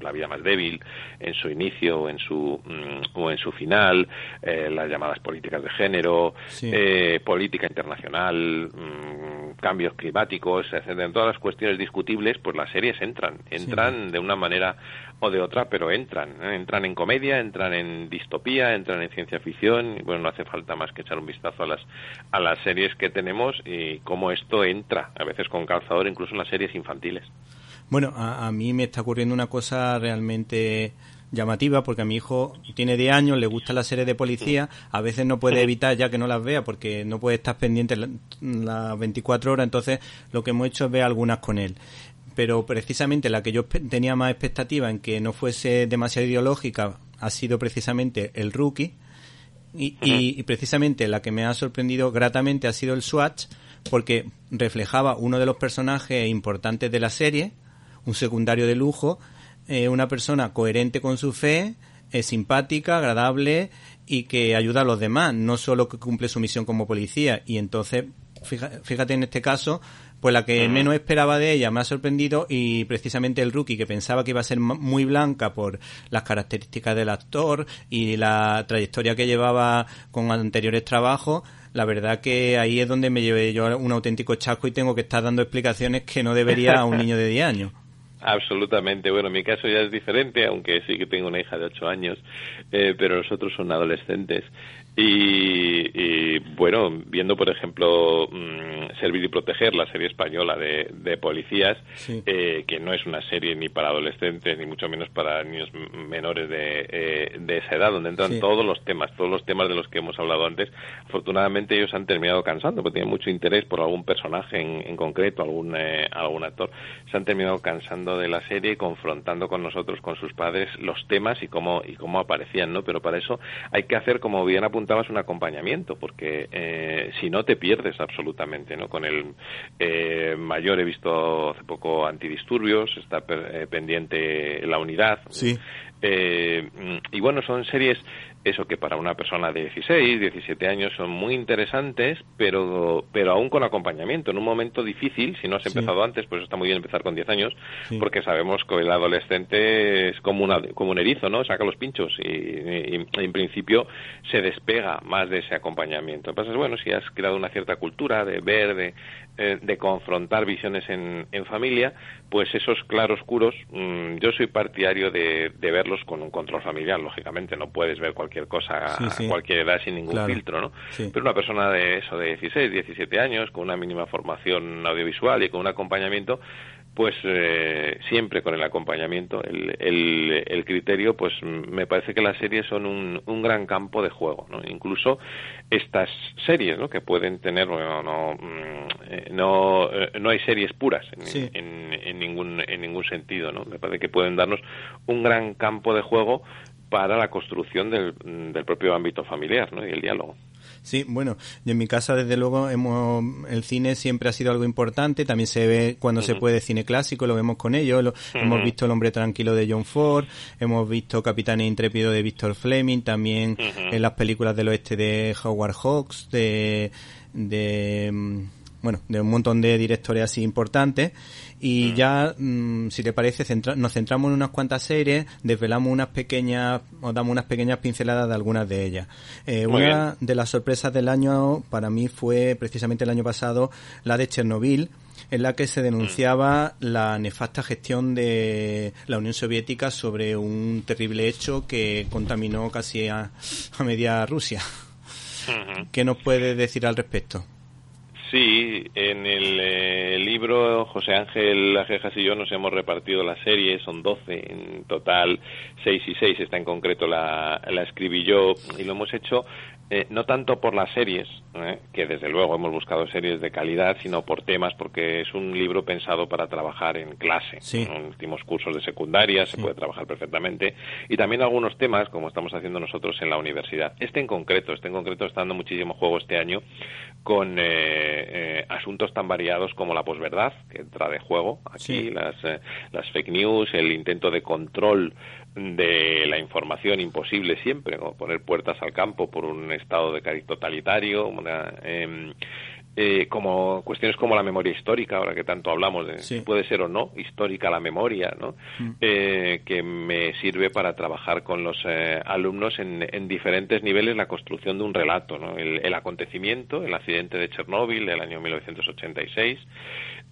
la vida más débil en su inicio o en su, mm, o en su final, eh, las llamadas políticas de género, sí. eh, política internacional, mmm, cambios climáticos, etcétera. En todas las cuestiones discutibles, pues las series entran, entran sí. de una manera o de otra, pero entran, ¿eh? entran en comedia, entran en distopía, entran en ciencia ficción, y bueno, no hace falta más que echar un vistazo a las a las series que tenemos y cómo esto entra, a veces con calzador, incluso en las series infantiles. Bueno, a, a mí me está ocurriendo una cosa realmente llamativa porque a mi hijo tiene 10 años, le gusta la serie de policía, a veces no puede evitar ya que no las vea porque no puede estar pendiente las la 24 horas, entonces lo que hemos hecho es ver algunas con él pero precisamente la que yo tenía más expectativa en que no fuese demasiado ideológica ha sido precisamente el rookie Y, y- y precisamente la que me ha sorprendido gratamente ha sido el Swatch, porque reflejaba uno de los personajes importantes de la serie, un secundario de lujo, eh, una persona coherente con su fe, eh, simpática, agradable y que ayuda a los demás, no solo que cumple su misión como policía. Y entonces, fíjate en este caso, pues la que menos esperaba de ella me ha sorprendido y precisamente el rookie que pensaba que iba a ser muy blanca por las características del actor y la trayectoria que llevaba con anteriores trabajos, la verdad que ahí es donde me llevé yo un auténtico chasco y tengo que estar dando explicaciones que no debería a un niño de 10 años. Absolutamente. Bueno, en mi caso ya es diferente, aunque sí que tengo una hija de 8 años, eh, pero los otros son adolescentes. Y, y, bueno, viendo por ejemplo mm, Servir y Proteger, la serie española de, de policías, Sí. eh, que no es una serie ni para adolescentes ni mucho menos para niños menores de, eh, de esa edad, donde entran Sí. todos los temas, todos los temas de los que hemos hablado antes. Afortunadamente ellos han terminado cansando, porque tienen mucho interés por algún personaje en, en concreto, algún, eh, algún actor. Se han terminado cansando de la serie y confrontando con nosotros, con sus padres, los temas y cómo, y cómo aparecían, ¿no? Pero para eso hay que hacer, como bien un acompañamiento, porque eh, si no te pierdes absolutamente, ¿no? Con el eh, mayor he visto hace poco antidisturbios, está per- eh, pendiente la unidad. Sí. Eh, mm, y bueno, son series, eso que para una persona de 16, 17 años son muy interesantes, pero, pero aún con acompañamiento. En un momento difícil, si no has Sí. empezado antes, pues está muy bien empezar con 10 años, Sí. porque sabemos que el adolescente es como, una, como un erizo, ¿no? Saca los pinchos y, y- y en principio se despega más de ese acompañamiento. Lo que pasa es, bueno, si has creado una cierta cultura de ver, de, eh, de confrontar visiones en, en familia, pues esos claroscuros, mm, yo soy partidario de, de verlos con un control familiar, lógicamente, no puedes ver cualquier cosa Sí, sí. a cualquier edad sin ningún Claro. filtro, ¿no? Sí. Pero una persona de eso, de 16, 17 años, con una mínima formación audiovisual y con un acompañamiento, pues eh, siempre con el acompañamiamiento, el, el, el criterio, pues me parece que las series son un, un gran campo de juego, ¿no? Incluso estas series, ¿no? Que pueden tener, bueno, no, mm, no, eh, no hay series puras en, Sí. en, en ningún, en ningún sentido, ¿no? Me parece que pueden darnos un gran campo de juego para la construcción del, del propio ámbito familiar, ¿no? Y el diálogo. Sí, bueno, y en mi casa desde luego hemos, el cine siempre ha sido algo importante, también se ve cuando se puede cine clásico, lo vemos con ellos, lo- hemos visto El hombre tranquilo de John Ford, hemos visto Capitán Intrépido de Víctor Fleming, también en las películas del oeste de Howard Hawks, de, de mm, bueno, de un montón de directores así importantes y ya, mm, si te parece, centra- nos centramos en unas cuantas series, desvelamos unas pequeñas, os damos unas pequeñas pinceladas de algunas de ellas. Eh, una de las sorpresas del año para mí fue precisamente el año pasado la de Chernobyl, en la que se denunciaba la nefasta gestión de la Unión Soviética sobre un terrible hecho que contaminó casi a, a media Rusia. ¿Qué nos puedes decir al respecto? Sí, en el eh, libro José Ángel Ajejas y yo nos hemos repartido la serie, son 12 en total, 6 y 6, esta en concreto la, la escribí yo y lo hemos hecho eh, no tanto por las series, ¿eh? que desde luego hemos buscado series de calidad, sino por temas, porque es un libro pensado para trabajar en clase. Sí. En últimos cursos de secundaria se puede trabajar perfectamente. Y también algunos temas, como estamos haciendo nosotros en la universidad. Este en concreto, este en concreto está dando muchísimo juego este año con eh, eh, asuntos tan variados como la posverdad, que entra de juego aquí, Sí. las, eh, las fake news, el intento de control de la información imposible siempre, como poner puertas al campo por un estado de cariz totalitario, una, em, eh, como cuestiones como la memoria histórica, ahora que tanto hablamos de Sí. si puede ser o no histórica la memoria, ¿no? Mm. Eh, que me sirve para trabajar con los eh, alumnos en, en diferentes niveles la construcción de un relato, ¿no? El, el acontecimiento, el accidente de Chernóbil del año 1986,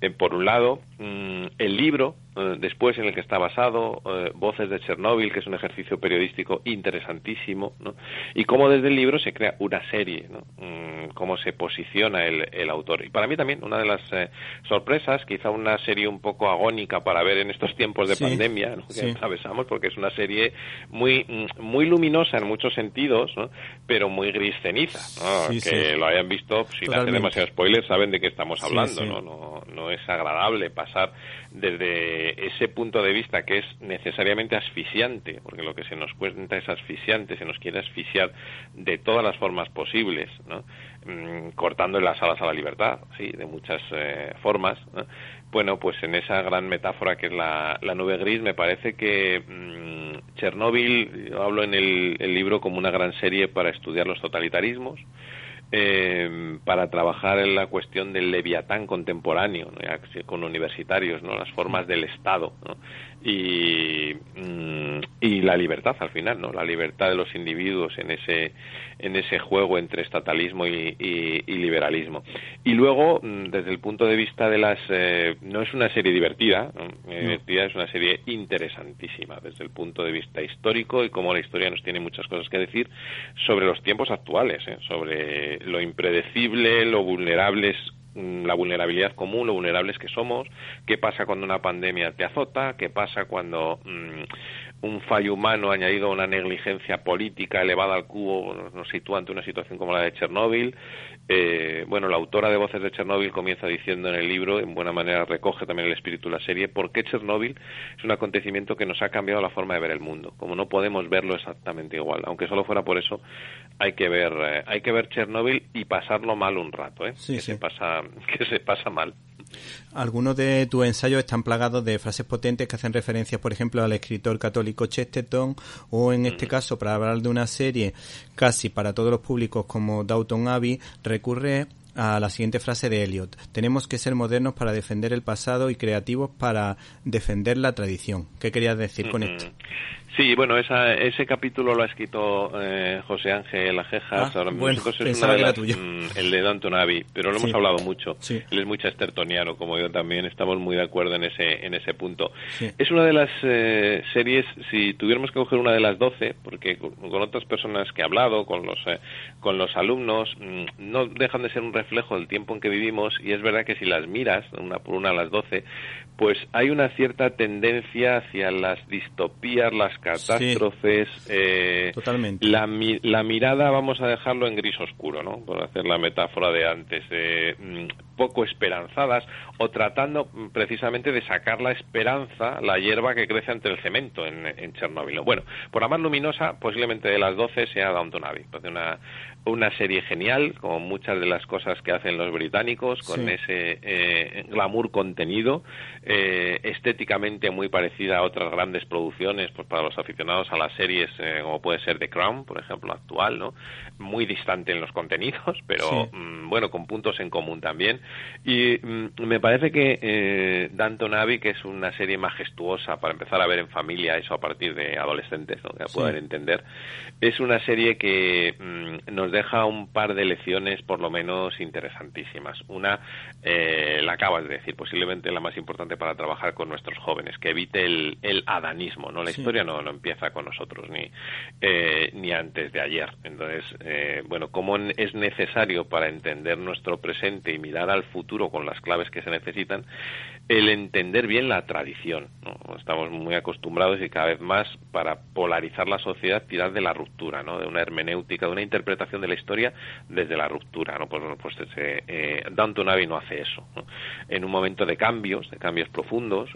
eh, por un lado, mm, el libro, eh, después en el que está basado, eh, Voces de Chernóbil, que es un ejercicio periodístico interesantísimo, ¿no? y cómo desde el libro se crea una serie, ¿no? Mm, cómo se posiciona el, el autor. Y para mí también una de las eh, sorpresas, quizá una serie un poco agónica para ver en estos tiempos de Sí, pandemia ¿no? que sí. atravesamos, porque es una serie muy, mm, muy luminosa en muchos sentidos, ¿no? pero muy gris ceniza. ¿no? Sí, que lo hayan visto, sin hacer Totalmente. demasiado spoiler, saben de qué estamos hablando. ¿no? No, no es agradable pasar desde ese punto de vista que es necesariamente asfixiante, porque lo que se nos cuenta es asfixiante, se nos quiere asfixiar de todas las formas posibles, ¿no? Mm, cortando las alas a la libertad, sí, de muchas eh, formas. Bueno, pues en esa gran metáfora que es la, nube gris, me parece que mm, Chernóbil, yo hablo en el libro como una gran serie para estudiar los totalitarismos, eh, para trabajar en la cuestión del leviatán contemporáneo, con universitarios, ¿no? las formas del Estado y, mm, y la libertad al final, ¿no? la libertad de los individuos en ese, en ese juego entre estatalismo y, liberalismo. Y luego, mm, desde el punto de vista de las... Eh, no es una serie divertida, divertida, es una serie interesantísima desde el punto de vista histórico y como la historia nos tiene muchas cosas que decir sobre los tiempos actuales, ¿eh? sobre lo impredecible, lo vulnerables la vulnerabilidad común, lo vulnerables que somos, qué pasa cuando una pandemia te azota, qué pasa cuando mm, un fallo humano añadido a una negligencia política elevada al cubo nos sitúa ante una situación como la de Chernóbil. Eh, bueno, la autora de Voces de Chernóbil comienza diciendo en el libro, en buena manera recoge también el espíritu de la serie, por qué Chernóbil es un acontecimiento que nos ha cambiado la forma de ver el mundo. Como no podemos verlo exactamente igual, aunque solo fuera por eso, hay que ver, eh, hay que ver Chernóbil y pasarlo mal un rato, ¿eh? que se pasa, que se pasa mal. Algunos de tus ensayos están plagados de frases potentes que hacen referencia, por ejemplo, al escritor católico Chesterton o, en este caso, para hablar de una serie casi para todos los públicos como Downton Abbey, recurre a la siguiente frase de Eliot. Tenemos que ser modernos para defender el pasado y creativos para defender la tradición. ¿Qué querías decir con esto? Sí, bueno, esa, ese capítulo lo ha escrito eh, José Ángel Ajejas. Ah, ahora bueno, es una de tuyo. Mm, el de Danton Abbey, pero lo hemos hablado mucho. Él es muy chestertoniano, como yo también. Estamos muy de acuerdo en ese, en ese punto. Es una de las eh, series, si tuviéramos que coger una de las doce, porque con, otras personas que he hablado, con los, eh, con los alumnos, mm, no dejan de ser un reflejo del tiempo en que vivimos y es verdad que si las miras, una por una a las doce, pues hay una cierta tendencia hacia las distopías, las catástrofes. Eh, Totalmente. La, la, mirada, vamos a dejarlo en gris oscuro, ¿no? Por hacer la metáfora de antes, mm, poco esperanzadas o tratando mm, precisamente de sacar la esperanza, la hierba que crece ante el cemento en, en Chernóbil. Bueno, por la más luminosa, posiblemente de las 12 sea Downton Abbey, una, una serie genial, como muchas de las cosas que hacen los británicos, con ese eh, glamour contenido, eh, estéticamente muy parecida a otras grandes producciones, pues para los aficionados a las series, eh, como puede ser The Crown, por ejemplo, actual, ¿no? Muy distante en los contenidos, pero mm, bueno, con puntos en común también. Y mm, me parece que eh, Danton Abbey, que es una serie majestuosa para empezar a ver en familia, eso a partir de adolescentes, ¿no? Que puedan entender, es una serie que mm, nos deja un par de lecciones por lo menos interesantísimas. Una, eh, la acabas de decir, posiblemente la más importante para trabajar con nuestros jóvenes, que evite el, el adanismo, ¿no? La historia no, no empieza con nosotros ni, eh, ni antes de ayer. Entonces, eh, bueno, cómo es necesario para entender nuestro presente y mirar al futuro con las claves que se necesitan, el entender bien la tradición. ¿no? Estamos muy acostumbrados y cada vez más para polarizar la sociedad tirar de la ruptura, ¿no? de una hermenéutica, de una interpretación de la historia desde la ruptura. ¿no? Pues, pues ese, eh, Downton Abbey no hace eso. En un momento de cambios, de cambios profundos,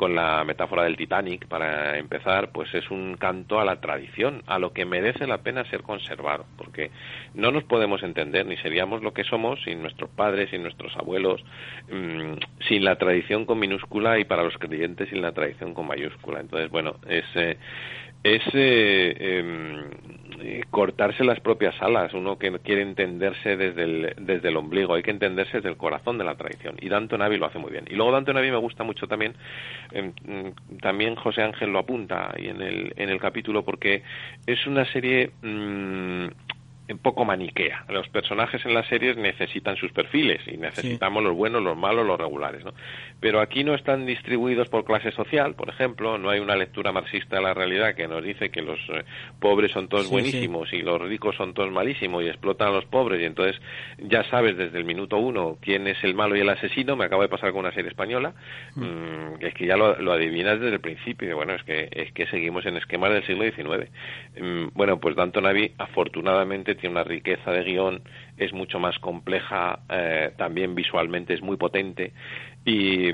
con la metáfora del Titanic, para empezar, pues es un canto a la tradición, a lo que merece la pena ser conservado, porque no nos podemos entender ni seríamos lo que somos sin nuestros padres, sin nuestros abuelos, mm, sin la tradición con minúscula y para los creyentes sin la tradición con mayúscula. Entonces, bueno, es, eh, es eh, em, eh, cortarse las propias alas, uno que quiere entenderse desde el, desde el ombligo, hay que entenderse desde el corazón de la tradición. Y Dante Navi lo hace muy bien. Y luego Dante Navi me gusta mucho también, mm, también José Ángel lo apunta ahí en el, en el capítulo, porque es una serie mm, un poco maniquea. Los personajes en las series necesitan sus perfiles y necesitamos los buenos, los malos, los regulares. ¿no? Pero aquí no están distribuidos por clase social, por ejemplo, no hay una lectura marxista de la realidad que nos dice que los eh, pobres son todos buenísimos y los ricos son todos malísimos y explotan a los pobres y entonces ya sabes desde el minuto uno quién es el malo y el asesino. Me acaba de pasar con una serie española, mm. Mm, es que ya lo, adivinas desde el principio. Bueno, es que, es que seguimos en esquemas del siglo XIX. Mm, bueno, pues Danton Abbey afortunadamente tiene una riqueza de guion, es mucho más compleja, eh, también visualmente es muy potente. Y,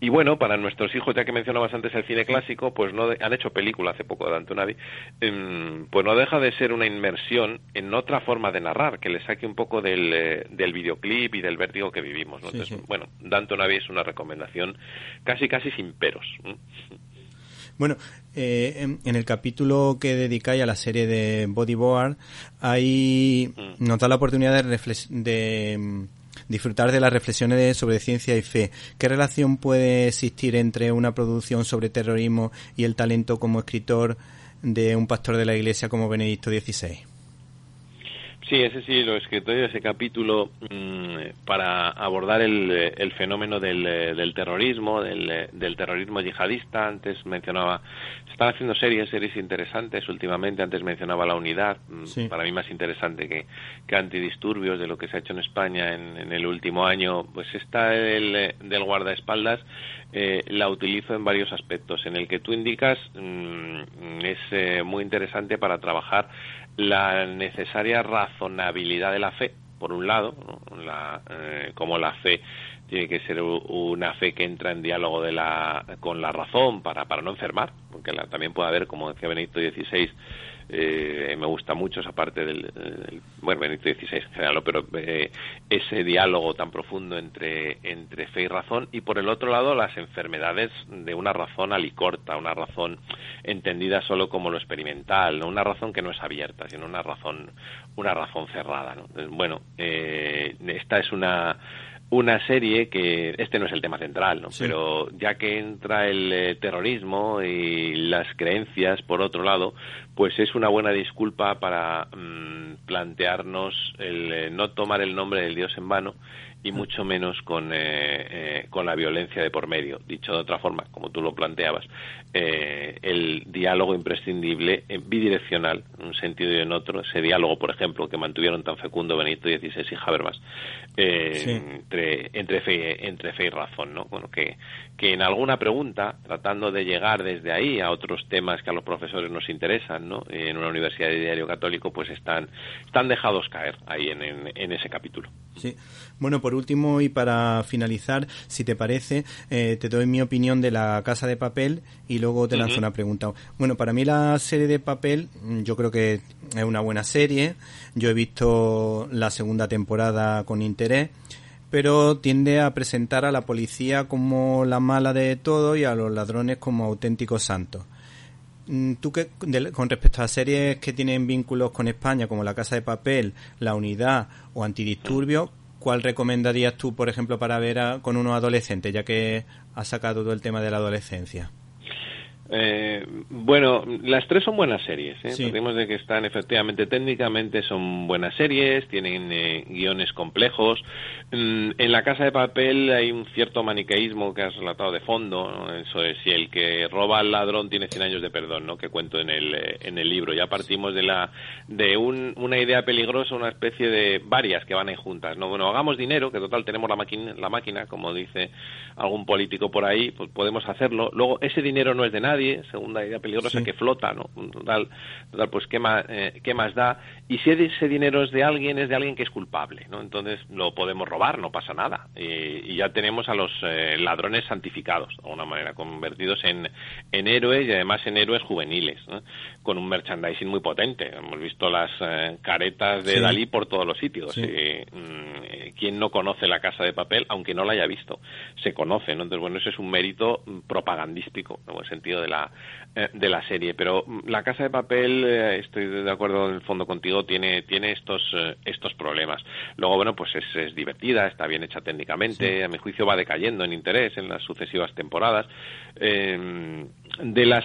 y bueno, para nuestros hijos, ya que mencionabas antes el cine clásico, pues no han hecho película hace poco de Antonavi, em, pues no deja de ser una inmersión en otra forma de narrar, que le saque un poco del, eh, del videoclip y del vértigo que vivimdanto Entonces, bueno, Dantonavi es una recomendación casi casi sin peros. Bueno, eh, en, el capítulo que dedicáis a la serie de Bodyboard, hay mm. nos da la oportunidad de, de mm, disfrutar de las reflexiones sobre ciencia y fe. ¿Qué relación puede existir entre una producción sobre terrorismo y el talento como escritor de un pastor de la Iglesia como Benedicto XVI? Sí, ese sí lo he escrito yo, ese capítulo mm, para abordar el, el fenómeno del, del terrorismo, del, del, terrorismo yihadista. Antes mencionaba, se están haciendo series, series interesantes últimamente. Antes mencionaba La Unidad, mm, para mí más interesante que, que Antidisturbios de lo que se ha hecho en España en, en el último año. Pues esta del, del guardaespaldas eh, la utilizo en varios aspectos. En el que tú indicas mm, es eh, muy interesante para trabajar la necesaria razonabilidad de la fe, por un lado, la, eh, como la fe tiene que ser una fe que entra en diálogo de la, con la razón para, para no enfermar, porque también puede haber, como decía Benedicto XVI, eh, me gusta mucho esa parte del, bueno Benito XVI en general pero eh, ese diálogo tan profundo entre entre fe y razón y por el otro lado las enfermedades de una razón alicorta una razón entendida solo como lo experimental no una razón que no es abierta sino una razón una razón cerrada ¿no? bueno eh, esta es una una serie que este no es el tema central, ¿no? Pero ya que entra el eh, terrorismo y las creencias por otro lado, pues es una buena disculpa para mm, plantearnos el eh, no tomar el nombre del Dios en vano y mucho menos con, eh, eh, con la violencia de por medio. Dicho de otra forma, como tú lo planteabas, eh, el diálogo imprescindible, bidireccional, en un sentido y en otro, ese diálogo, por ejemplo, que mantuvieron tan fecundo Benito XVI y Habermas, entre, entre, fe, entre fe y razón, ¿no? Bueno, que, que en alguna pregunta, tratando de llegar desde ahí a otros temas que a los profesores nos interesan, ¿no? En una universidad de diario católico, pues están, están dejados caer ahí en, en, en ese capítulo. Sí. Bueno, por último y para finalizar, si te parece, eh, te doy mi opinión de la Casa de Papel y luego te lanzo una pregunta. Bueno, para mí la serie de Papel, mm, yo creo que es una buena serie. Yo he visto la segunda temporada con interés pero tiende a presentar a la policía como la mala de todo y a los ladrones como auténticos santos. Mm, ¿Tú qué, con respecto a series que tienen vínculos con España, como La Casa de Papel, La Unidad o Antidisturbios, ¿cuál recomendarías tú, por ejemplo, para ver con unos adolescentes, ya que has sacado todo el tema de la adolescencia? Eh, bueno, las tres son buenas series. ¿eh? de que están efectivamente técnicamente son buenas series, tienen eh, guiones complejos. Mm, en la Casa de Papel hay un cierto maniqueísmo que has relatado de fondo. Eso es, si el que roba al ladrón tiene 100 años de perdón, ¿no? que cuento en el, eh, en el libro. Ya partimos de, la, de un, una idea peligrosa, una especie de varias que van ahí juntas. ¿no? Bueno, hagamos dinero, que total tenemos la máquina, la máquina, como dice algún político por ahí, pues podemos hacerlo. Luego, ese dinero no es de nadie segunda idea peligrosa, que flota, ¿no? Total, total pues ¿qué más, eh, ¿qué más da? Y si ese dinero es de alguien, es de alguien que es culpable, ¿no? Entonces lo podemos robar, no pasa nada. Y, ya tenemos a los eh, ladrones santificados, de alguna manera, convertidos en, en héroes y además en héroes juveniles, con un merchandising muy potente. Hemos visto las eh, caretas de Dalí por todos los sitios. Mm, ¿Quién no conoce la casa de papel, aunque no la haya visto? Se conoce, ¿no? Entonces, bueno, ese es un mérito propagandístico, en el sentido de la, eh, de la serie. Pero mm, la Casa de Papel, eh, estoy de acuerdo en el fondo contigo, tiene, tiene estos, eh, estos problemas. Luego, bueno, pues es, es divertida, está bien hecha técnicamente, a mi juicio va decayendo en interés en las sucesivas temporadas. De las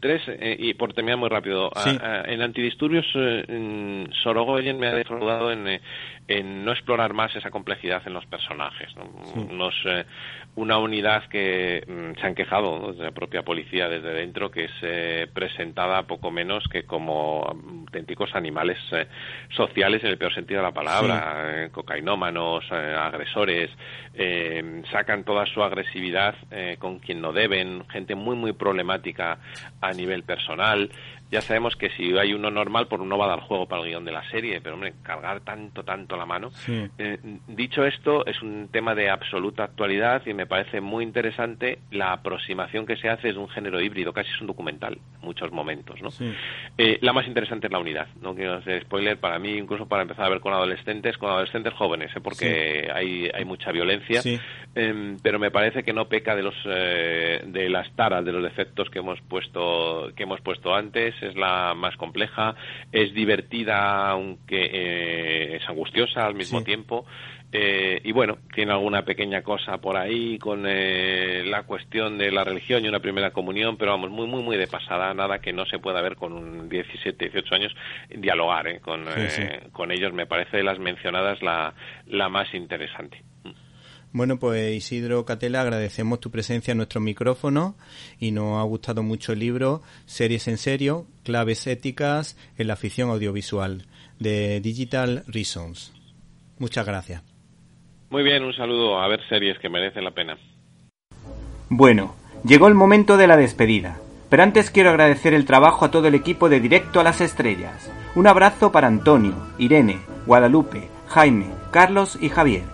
tres, y por terminar muy rápido, en Antidisturbios, Sorogoyen me ha defraudado en, en no explorar más esa complejidad en los personajes. Nos, una unidad que mm, se han quejado de la propia policía desde dentro, que es eh, presentada poco menos que como auténticos animales eh, sociales en el peor sentido de la palabra, eh, cocainómanos, agresores, sacan toda su agresividad con quien no deben, gente muy, muy problemática a nivel personal ya sabemos que si hay uno normal, pues uno va a dar juego para el guion de la serie, pero hombre, cargar tanto, tanto la mano. Eh, dicho esto, es un tema de absoluta actualidad y me parece muy interesante la aproximación que se hace de un género híbrido, casi es un documental en muchos momentos, ¿no? Eh, la más interesante es la unidad, no quiero hacer spoiler, para mí, incluso para empezar a ver con adolescentes, con adolescentes jóvenes, ¿eh? porque hay, hay mucha violencia, em, pero me parece que no peca de los de las taras, de los defectos que hemos puesto que hemos puesto antes es la más compleja, es divertida aunque eh, es angustiosa al mismo tiempo. Eh, y bueno, tiene alguna pequeña cosa por ahí con eh, la cuestión de la religión y una primera comunión, pero vamos, muy, muy, muy de pasada, nada que no se pueda ver con un 17, 18 años, dialogar con, con ellos, me parece de las mencionadas la, la más interesante. Bueno, pues Isidro Catela, agradecemos tu presencia en nuestro micrófono y nos ha gustado mucho el libro Series en serio, claves éticas en la ficción audiovisual de Digital Reasons. Muchas gracias. Muy bien, un saludo. A ver series que merecen la pena. Bueno, llegó el momento de la despedida. Pero antes quiero agradecer el trabajo a todo el equipo de Directo a las Estrellas. Un abrazo para Antonio, Irene, Guadalupe, Jaime, Carlos y Javier